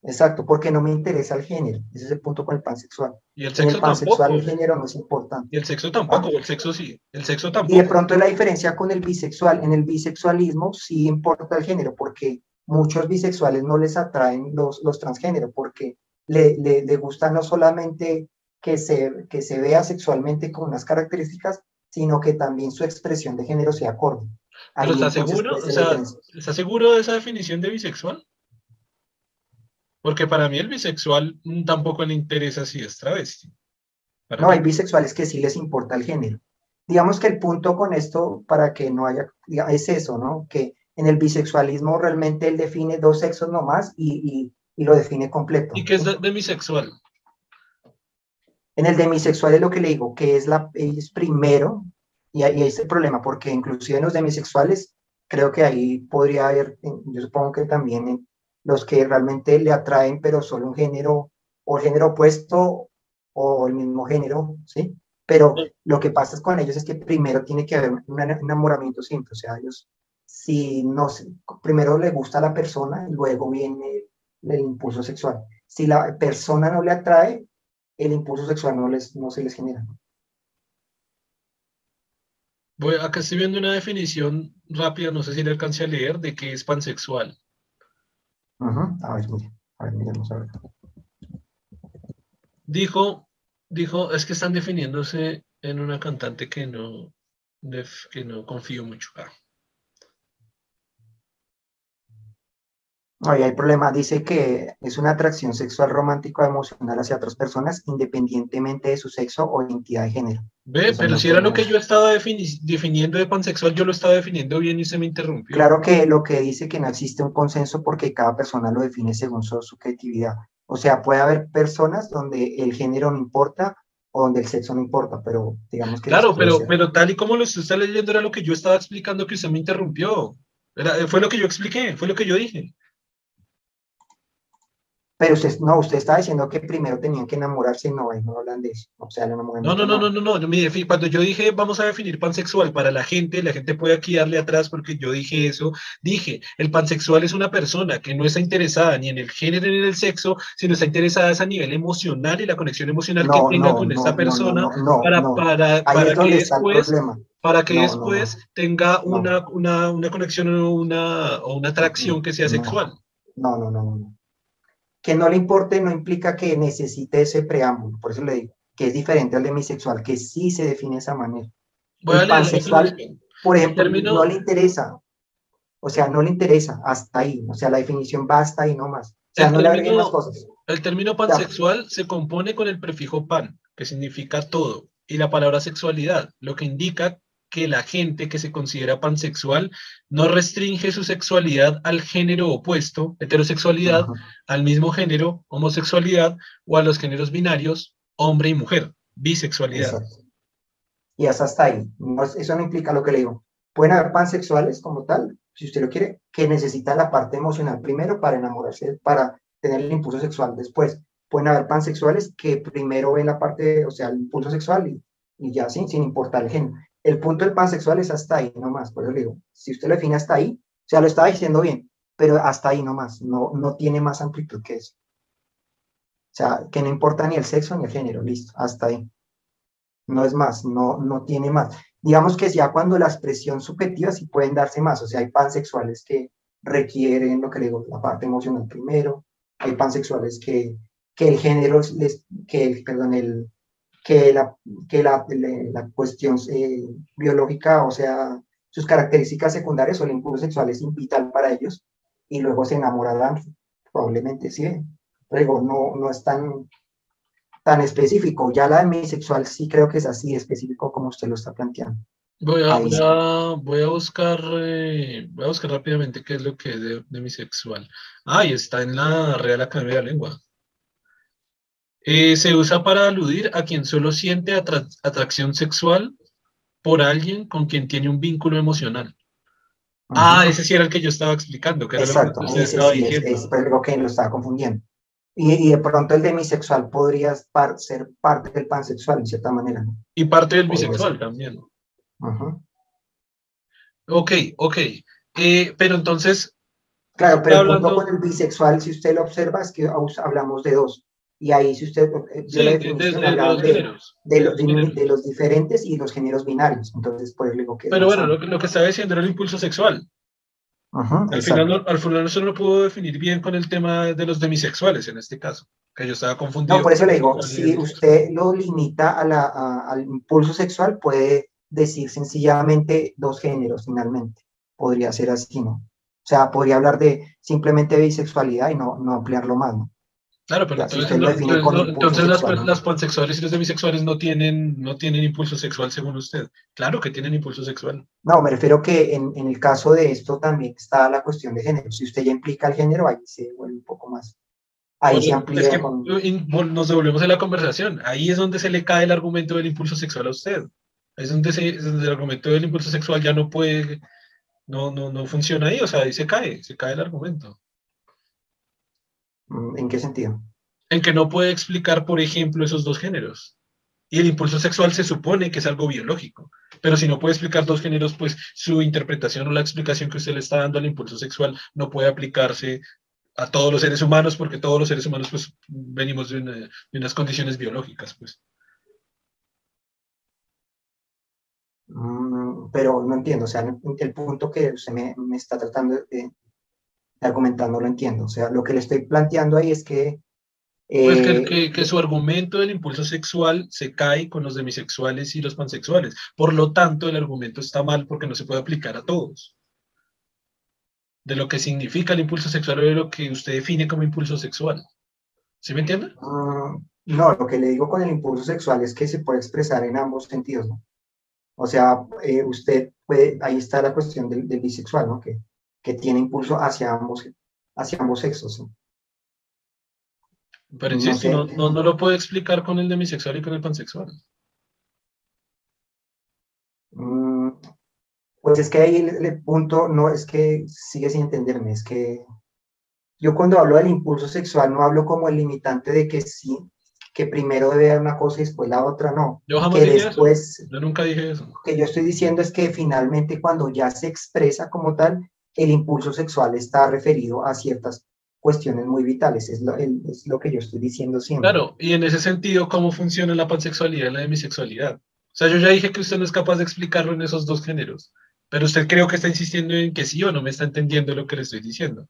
Exacto, porque no me interesa el género. Ese es el punto con el pansexual. Y el sexo en el pansexual el género no es importante. Y el sexo tampoco, el sexo sí, el sexo tampoco. Y de pronto la diferencia con el bisexual, en el bisexualismo sí importa el género, porque muchos bisexuales no les atraen los, los transgéneros, porque le, le, le gusta no solamente que se, que se vea sexualmente con unas características, sino que también su expresión de género sea acorde. ¿Pero está seguro? O sea, ¿Está seguro de esa definición de bisexual? Porque para mí el bisexual tampoco le interesa si es travesti. No, hay bisexuales que sí les importa el género. Digamos que el punto con esto, para que no haya, es eso, ¿no? Que en el bisexualismo realmente él define dos sexos nomás y, y, lo define completo. ¿Y qué es demisexual? En el demisexual es lo que le digo, que es, la, es primero, y ahí es el problema, porque inclusive en los demisexuales, creo que ahí podría haber, yo supongo que también los que realmente le atraen, pero solo un género, o género opuesto, o el mismo género, ¿sí? Pero lo que pasa con ellos es que primero tiene que haber un enamoramiento simple, o sea, ellos, si no, primero le gusta a la persona, y luego viene el impulso sexual. Si la persona no le atrae, el impulso sexual no, les, no se les genera. Voy, acá estoy viendo una definición rápida, no sé si le alcance a leer, de qué es pansexual. A ver, a ver, miremos a ver. Dijo, dijo, es que están definiéndose en una cantante que no, que no confío mucho. Ah. Ahí hay problema. Dice que es una atracción sexual romántica o emocional hacia otras personas, independientemente de su sexo o identidad de género. Ve, pero si era lo que yo estaba definiendo de pansexual, yo lo estaba definiendo bien y se me interrumpió. Claro que lo que dice que no existe un consenso porque cada persona lo define según su subjetividad. O sea, puede haber personas donde el género no importa o donde el sexo no importa, pero digamos que... Claro, pero, pero tal y como lo está leyendo era lo que yo estaba explicando que usted me interrumpió. fue lo que yo expliqué, fue lo que yo dije. Pero usted, no, usted está diciendo que primero tenían que enamorarse, no, no hablan de eso. O sea, no, no, no, no, no, no, no, cuando yo dije vamos a definir pansexual para la gente, la gente puede aquí darle atrás porque yo dije eso, dije, el pansexual es una persona que no está interesada ni en el género ni en el sexo, sino está interesada a nivel emocional y la conexión emocional que tenga con esta persona para, para, para que después para que después tenga una, una, una conexión o una, o una atracción que sea sexual. No, no, no, no que no le importe no implica que necesite ese preámbulo, por eso le digo que es diferente al demisexual, que sí se define de esa manera. el pansexual, por ejemplo, no le interesa, o sea, no le interesa hasta ahí, o sea, la definición va hasta ahí nomás. O sea, no le agreguen más cosas. El término pansexual se compone con el prefijo pan, que significa todo, y la palabra sexualidad, lo que indica que la gente que se considera pansexual no restringe su sexualidad al género opuesto, heterosexualidad, al mismo género, homosexualidad, o a los géneros binarios, hombre y mujer, bisexualidad. Y hasta ahí. eso no implica lo que le digo. Pueden haber pansexuales como tal, si usted lo quiere, que necesitan la parte emocional primero para enamorarse, para tener el impulso sexual después. Pueden haber pansexuales que primero ven la parte, o sea, el impulso sexual y, y ya sin, sin importar el género el punto del pansexual es hasta ahí nomás, por eso le digo, si usted lo define hasta ahí, o sea, lo estaba diciendo bien, pero hasta ahí nomás, no, no tiene más amplitud que eso. O sea, que no importa ni el sexo ni el género, listo, hasta ahí. No es más, no, no tiene más. Digamos que ya cuando la expresión subjetiva sí pueden darse más, o sea, hay pansexuales que requieren lo que le digo, la parte emocional primero, hay pansexuales que, que el género, les, que el, perdón, el, que la, que la, la, cuestión eh, biológica, o sea, sus características secundarias o el impulso sexual es vital para ellos y luego se enamorarán, probablemente sí, pero no, no es tan, tan específico. Ya la de sexual sí creo que es así específico como usted lo está planteando. Voy a, voy a, voy a, buscar, eh, voy a buscar rápidamente qué es lo que es de, de sexual. Ah, y está en la Real Academia de la Lengua. Eh, se usa para aludir a quien solo siente atracción sexual por alguien con quien tiene un vínculo emocional. Ah, ese sí era el que yo estaba explicando. Que Exacto, era lo que estaba diciendo. Es, algo que lo estaba confundiendo. Y, de pronto el demisexual podría ser parte del pansexual, en cierta manera. Y parte del bisexual también. Ok, ok. Eh, pero entonces... Claro, pero el punto con el bisexual, si usted lo observa, es que hablamos de dos y ahí si usted eh, de, los diferentes y los géneros binarios. Entonces, pues digo que... Pero bueno, lo, lo, que estaba diciendo era el impulso sexual. al, final, no, al final eso no lo puedo definir bien con el tema de los demisexuales en este caso, que yo estaba confundido. No, por eso le digo, si usted lo limita a la, al impulso sexual, puede decir sencillamente dos géneros finalmente. Podría ser así, ¿no? O sea, podría hablar de simplemente bisexualidad y no, no ampliarlo más, ¿no? Claro, pero entonces, las, pansexuales y los demisexuales no tienen, no tienen impulso sexual según usted. Claro que tienen impulso sexual. No, me refiero que en, el caso de esto también está la cuestión de género. Si usted ya implica el género, ahí se vuelve un poco más. Ahí se amplía. Nos devolvemos a la conversación. Ahí es donde se le cae el argumento del impulso sexual a usted. Es donde, el argumento del impulso sexual ya no puede, no, no, no funciona ahí. O sea, ahí se cae, se cae el argumento. Mm, ¿En qué sentido? En que no puede explicar, por ejemplo, esos dos géneros. Y el impulso sexual se supone que es algo biológico, pero si no puede explicar dos géneros, pues su interpretación o la explicación que usted le está dando al impulso sexual no puede aplicarse a todos los seres humanos, porque todos los seres humanos pues venimos de, unas condiciones biológicas, pues. Mm, pero no entiendo, o sea, el punto que usted me, me está tratando de, argumentando lo entiendo. O sea, lo que le estoy planteando ahí es que... pues que, que, su argumento del impulso sexual se cae con los demisexuales y los pansexuales. Por lo tanto, el argumento está mal porque no se puede aplicar a todos. De lo que significa el impulso sexual o de lo que usted define como impulso sexual. ¿Sí me entiende? Ah, no, lo que le digo con el impulso sexual es que se puede expresar en ambos sentidos, ¿no? O sea, eh, usted puede, ahí está la cuestión del, del bisexual, ¿no? Que que tiene impulso hacia ambos, hacia ambos sexos. Pero insisto, no, no, lo puedo explicar con el demisexual y con el pansexual. Mm, pues es que ahí el, punto no es que sigue sin entenderme, es que yo cuando hablo del impulso sexual no hablo como el limitante de que sí, que primero debe haber una cosa y después la otra, no. Yo jamás que dije después, eso. Yo nunca dije eso. Lo que yo estoy diciendo es que finalmente cuando ya se expresa como tal, el impulso sexual está referido a ciertas cuestiones muy vitales, es lo, es lo que yo estoy diciendo siempre. Claro, y en ese sentido, ¿cómo funciona la pansexualidad y la demisexualidad? O sea, yo ya dije que usted no es capaz de explicarlo en esos dos géneros, pero usted creo que está insistiendo en que sí o no me está entendiendo lo que le estoy diciendo.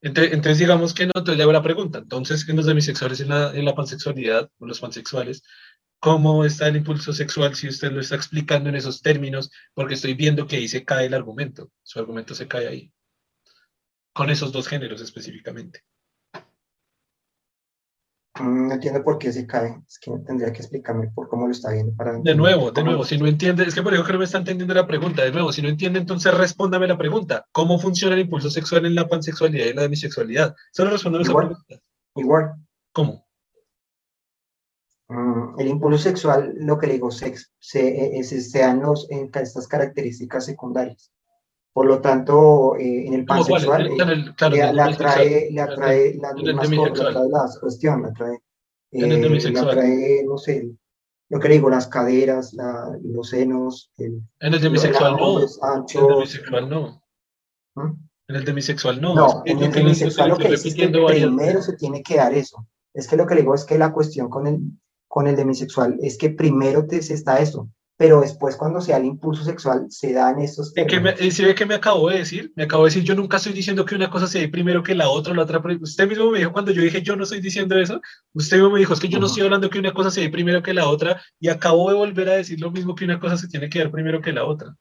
Entonces, digamos que no, entonces le hago la pregunta. Entonces, en los demisexuales en la, en la pansexualidad, o los pansexuales, ¿cómo está el impulso sexual si usted lo está explicando en esos términos? Porque estoy viendo que ahí se cae el argumento. Su argumento se cae ahí con esos dos géneros específicamente. Mm, no entiendo por qué se cae. Es que tendría que explicarme por cómo lo está viendo. Para de nuevo, de nuevo, si no entiende, es que por eso creo que no me está entendiendo la pregunta. De nuevo, si no entiende, entonces respóndame la pregunta. ¿Cómo funciona el impulso sexual en la pansexualidad y la demisexualidad? Solo respóndame esa pregunta. Igual. ¿Cómo? Mm, el impulso sexual, lo que le digo, se, se, sean los, en estas características secundarias. Por lo tanto, eh, en el pansexual le, atrae, le atrae mismas cosas, le atrae la cuestión, le atrae, eh, le atrae, no sé, lo que digo, las caderas, la, los senos. El, en el demisexual no. en el demisexual no. ¿Mm? En el demisexual no. No, en el demisexual lo que es, es que primero se tiene que dar eso. Es que lo que le digo es que la cuestión con el, con el demisexual es que primero te, se está eso, pero después cuando se da el impulso sexual se dan esos temas. ¿Y si ve que me acabo de decir? Me acabo de decir, yo nunca estoy diciendo que una cosa se dé primero que la otra, la otra. Usted mismo me dijo cuando yo dije yo no estoy diciendo eso, usted mismo me dijo, es que yo no estoy hablando que una cosa se dé primero que la otra, y acabo de volver a decir lo mismo que una cosa se tiene que dar primero que la otra.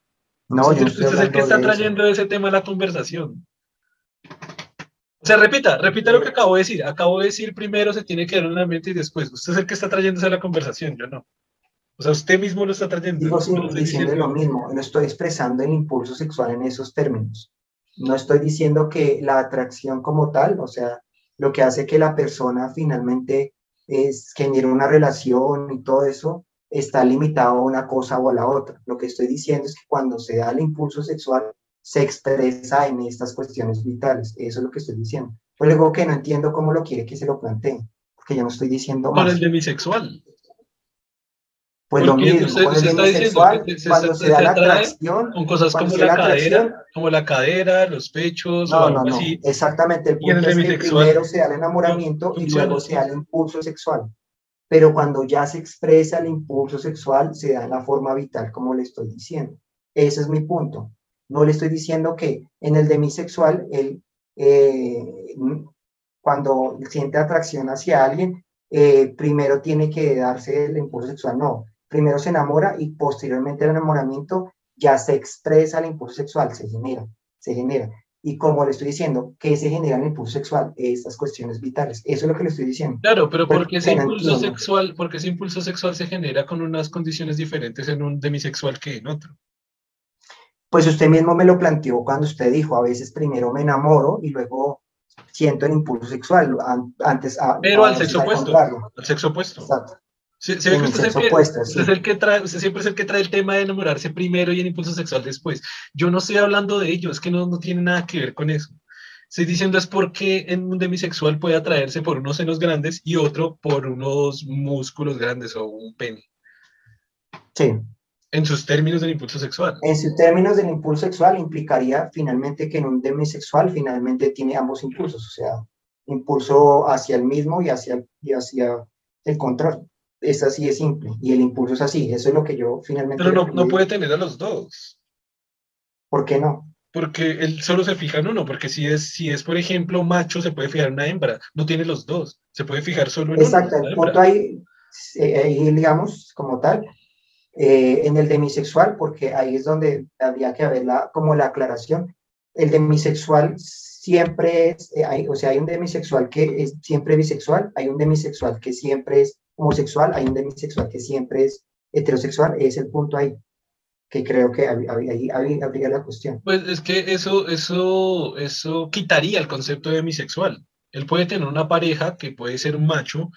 No, yo usted es el que está trayendo ese tema a la conversación. O sea, repita, repita lo que acabo de decir. Acabo de decir primero se tiene que dar una mente y después. Usted es el que está trayéndose a la conversación, yo no. O sea, usted mismo lo está trayendo. Digo, sí, diciendo lo mismo, no estoy expresando el impulso sexual en esos términos. No estoy diciendo que la atracción como tal, o sea, lo que hace que la persona finalmente es, genere una relación y todo eso, está limitado a una cosa o a la otra. Lo que estoy diciendo es que cuando se da el impulso sexual, se expresa en estas cuestiones vitales. Eso es lo que estoy diciendo. Pues luego que no entiendo cómo lo quiere que se lo plantee, porque yo no estoy diciendo Con el demisexual. Pues lo mismo, con el demisexual, cuando se, da la atracción, con cosas como la, cadera, como la cadera, los pechos, no, o algo no, no. Así. Exactamente, el punto es que primero se da el enamoramiento y luego se da el impulso sexual. Pero cuando ya se expresa el impulso sexual, se da en la forma vital, como le estoy diciendo. Ese es mi punto. No le estoy diciendo que en el demisexual, él, eh, cuando siente atracción hacia alguien, eh, primero tiene que darse el impulso sexual. No, primero se enamora y posteriormente el enamoramiento ya se expresa el impulso sexual, se genera, se genera. y como le estoy diciendo, ¿qué se genera en el impulso sexual? Estas cuestiones vitales. Eso es lo que le estoy diciendo. Claro, pero ¿por qué ese impulso sexual, porque ese impulso sexual se genera con unas condiciones diferentes en un demisexual que en otro? Pues usted mismo me lo planteó cuando usted dijo, a veces primero me enamoro y luego siento el impulso sexual. Antes, pero al sexo opuesto. Al sexo opuesto. Exacto. Se, ve que usted, es el que trae, siempre es el que trae el tema de enamorarse primero y el impulso sexual después. Yo no estoy hablando de ello, es que no, no tiene nada que ver con eso. Estoy diciendo es porque en un demisexual puede atraerse por unos senos grandes y otro por unos músculos grandes o un pene. Sí. En sus términos del impulso sexual. En sus términos del impulso sexual implicaría finalmente que en un demisexual finalmente tiene ambos impulsos, o sea, impulso hacia el mismo y hacia, y hacia el control es así de simple y el impulso es así. Eso es lo que yo finalmente. Pero no, no puede tener a los dos. ¿Por qué no? Porque él solo se fija en uno, porque si es, si es, por ejemplo, macho, se puede fijar en una hembra, no tiene los dos, se puede fijar solo en Exacto, uno. Exacto, el punto ahí, ahí, digamos, como tal, eh, en el demisexual, porque ahí es donde habría que haber la, como la aclaración. El demisexual siempre es, eh, o sea, hay un demisexual que es siempre bisexual, hay un demisexual que siempre es homosexual, hay un demisexual que siempre es heterosexual, es el punto ahí que creo que ahí habría la cuestión. Pues es que eso, eso, eso quitaría el concepto de demisexual. Él puede tener una pareja que puede ser un macho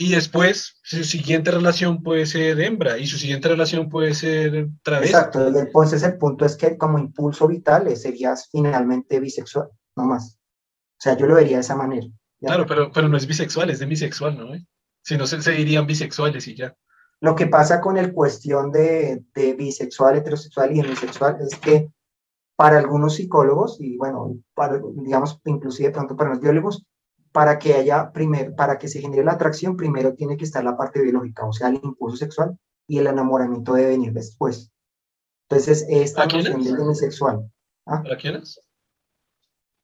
y después su siguiente relación puede ser hembra y su siguiente relación puede ser travesti. Exacto, entonces el punto es que como impulso vital serías finalmente bisexual, no más. O sea, yo lo vería de esa manera. Claro, pero, pero no es bisexual, es demisexual, ¿no? Si no, se, se dirían bisexuales y ya. Lo que pasa con el cuestión de, de bisexual, heterosexual y demisexual es que para algunos psicólogos, y bueno, para, digamos, inclusive pronto para los biólogos, para que haya primer, para que se genere la atracción, primero tiene que estar la parte biológica, o sea, el impulso sexual y el enamoramiento debe venir después. Entonces, esta noción de demisexual. ¿ah? ¿Para quiénes?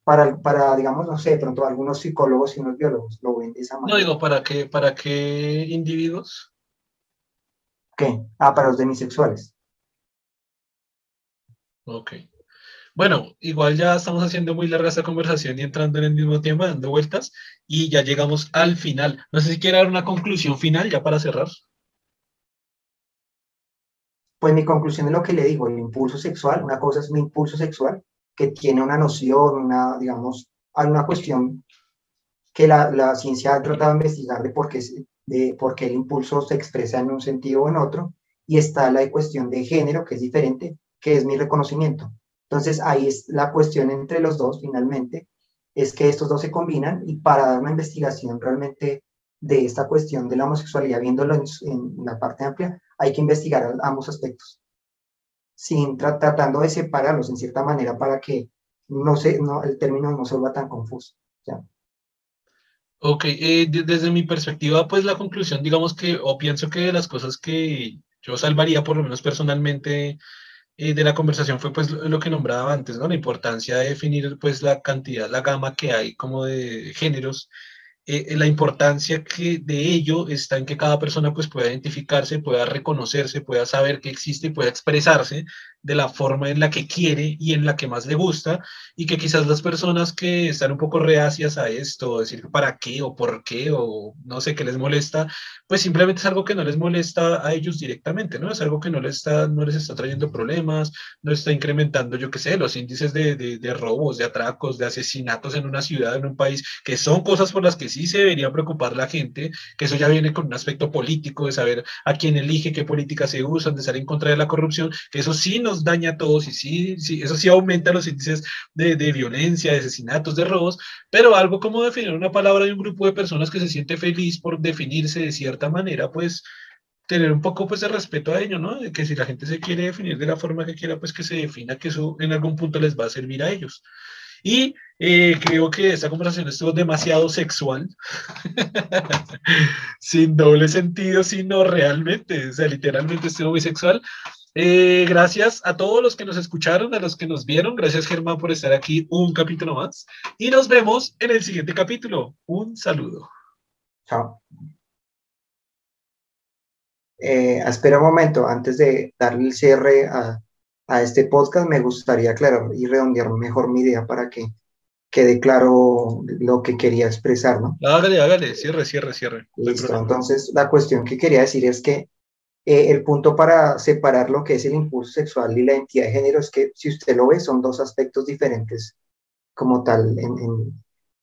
para, para, digamos, no sé, de pronto algunos psicólogos y unos biólogos lo ven de esa manera. No digo, ¿para qué, para qué individuos? ¿Qué? Ah, para los demisexuales. Ok. Bueno, igual ya estamos haciendo muy larga esta conversación y entrando en el mismo tema, dando vueltas, y ya llegamos al final. No sé si quiere dar una conclusión final ya para cerrar. Pues mi conclusión es lo que le digo, el impulso sexual, una cosa es mi impulso sexual que tiene una noción, una, digamos, alguna cuestión que la, la ciencia ha tratado de investigar de por, qué, de por qué el impulso se expresa en un sentido o en otro, y está la cuestión de género, que es diferente, que es mi reconocimiento. Entonces, ahí es la cuestión entre los dos, finalmente, es que estos dos se combinan y para dar una investigación realmente de esta cuestión de la homosexualidad, viéndolo en, en la parte amplia, hay que investigar ambos aspectos sin tratando de separarlos en cierta manera para que no se, no, el término no se vuelva tan confuso. ¿ya? Ok, eh, desde mi perspectiva, pues la conclusión, digamos que, o pienso que de las cosas que yo salvaría, por lo menos personalmente, eh, de la conversación fue pues lo que nombraba antes, ¿no? La importancia de definir pues la cantidad, la gama que hay como de géneros eh, la importancia que de ello está en que cada persona pues pueda identificarse, pueda reconocerse, pueda saber que existe pueda expresarse de la forma en la que quiere y en la que más le gusta y que quizás las personas que están un poco reacias a esto, decir para qué o por qué o no sé qué les molesta, pues simplemente es algo que no les molesta a ellos directamente, ¿no? Es algo que no les está, no les está trayendo problemas, no está incrementando, yo qué sé, los índices de, de, de robos, de atracos, de asesinatos en una ciudad, en un país, que son cosas por las que sí se debería preocupar la gente, que eso ya viene con un aspecto político, de saber a quién elige, qué políticas se usan, de estar en contra de la corrupción, que eso sí nos daña a todos y sí, sí eso sí aumenta los índices de, de, violencia, de asesinatos, de robos, pero algo como definir una palabra de un grupo de personas que se siente feliz por definirse de cierta manera, pues tener un poco pues de respeto a ello, ¿no? De que si la gente se quiere definir de la forma que quiera, pues que se defina que eso en algún punto les va a servir a ellos. Y eh, creo que esta conversación estuvo demasiado sexual, sin doble sentido, sino realmente, o sea, literalmente estuvo muy sexual. Eh, gracias a todos los que nos escucharon, a los que nos vieron. Gracias, Germán, por estar aquí un capítulo más. Y nos vemos en el siguiente capítulo. Un saludo. Chao. Eh, espera un momento, antes de darle el cierre a, a este podcast, me gustaría aclarar y redondear mejor mi idea para que quede claro lo que quería expresar, ¿no? Hágale, hágale, cierre, cierre, cierre. entonces, la cuestión que quería decir es que eh, el punto para separar lo que es el impulso sexual y la identidad de género es que, si usted lo ve, son dos aspectos diferentes como tal en,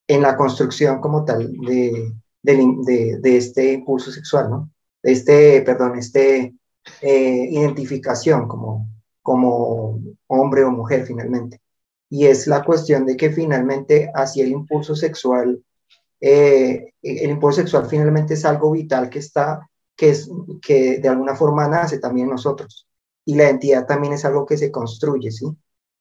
en, la construcción como tal de, de, de, este impulso sexual, ¿no? Este, perdón, este eh, identificación como, como hombre o mujer finalmente. Y es la cuestión de que finalmente hacia el impulso sexual, eh, el impulso sexual finalmente es algo vital que está, que es, que de alguna forma nace también nosotros. Y la identidad también es algo que se construye, ¿sí?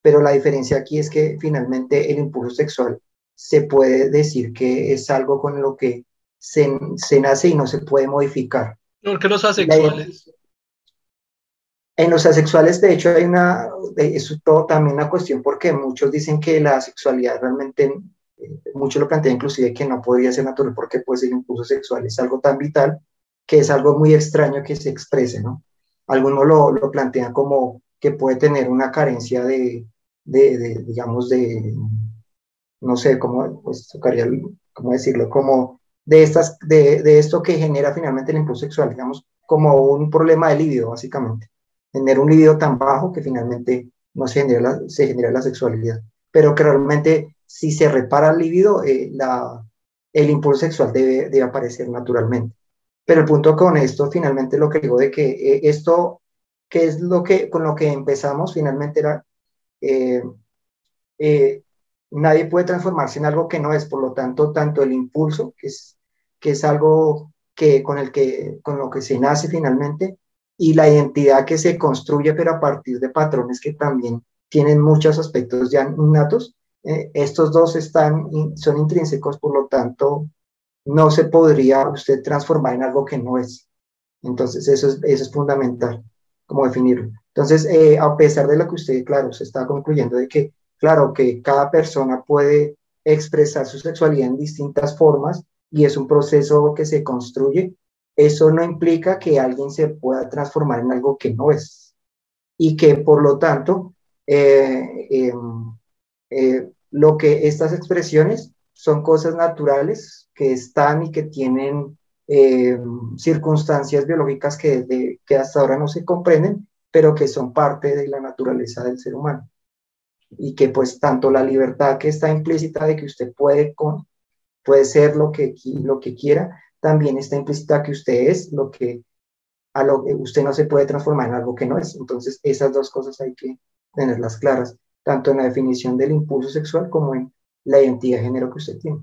Pero la diferencia aquí es que finalmente el impulso sexual se puede decir que es algo con lo que se, se nace y no se puede modificar. ¿Por qué los asexuales? En los asexuales, de hecho, hay una, eso todo también una cuestión porque muchos dicen que la sexualidad realmente, eh, muchos lo plantean inclusive que no podría ser natural porque pues el impulso sexual es algo tan vital que es algo muy extraño que se exprese, ¿no? Algunos lo, lo plantean como que puede tener una carencia de, de, digamos, de, no sé, cómo, pues tocaría, cómo decirlo, como de, estas, de, de esto que genera finalmente el impulso sexual, digamos, como un problema de libido, básicamente tener un libido tan bajo que finalmente no se genera la, se genera la sexualidad. Pero que realmente si se repara el libido, eh, la, el impulso sexual debe, debe, aparecer naturalmente. Pero el punto con esto, finalmente lo que digo de que eh, esto, que es lo que con lo que empezamos, finalmente era, eh, nadie puede transformarse en algo que no es, por lo tanto, tanto el impulso, que es, que es algo que con el que, con lo que se nace finalmente, y la identidad que se construye, pero a partir de patrones que también tienen muchos aspectos ya innatos, eh, estos dos están, son intrínsecos, por lo tanto, no se podría usted transformar en algo que no es. Entonces, eso es, eso es fundamental, como definirlo. Entonces, eh, a pesar de lo que usted, claro, se está concluyendo de que, claro, que cada persona puede expresar su sexualidad en distintas formas y es un proceso que se construye, eso no implica que alguien se pueda transformar en algo que no es y que por lo tanto eh, em, eh, lo que estas expresiones son cosas naturales que están y que tienen em, circunstancias biológicas que, que hasta ahora no se comprenden, pero que son parte de la naturaleza del ser humano. Y que pues tanto la libertad que está implícita de que usted puede, con, puede ser lo que, lo que quiera, también está implícita que usted es lo que a lo que usted no se puede transformar en algo que no es. Entonces, esas dos cosas hay que tenerlas claras, tanto en la definición del impulso sexual como en la identidad de género que usted tiene.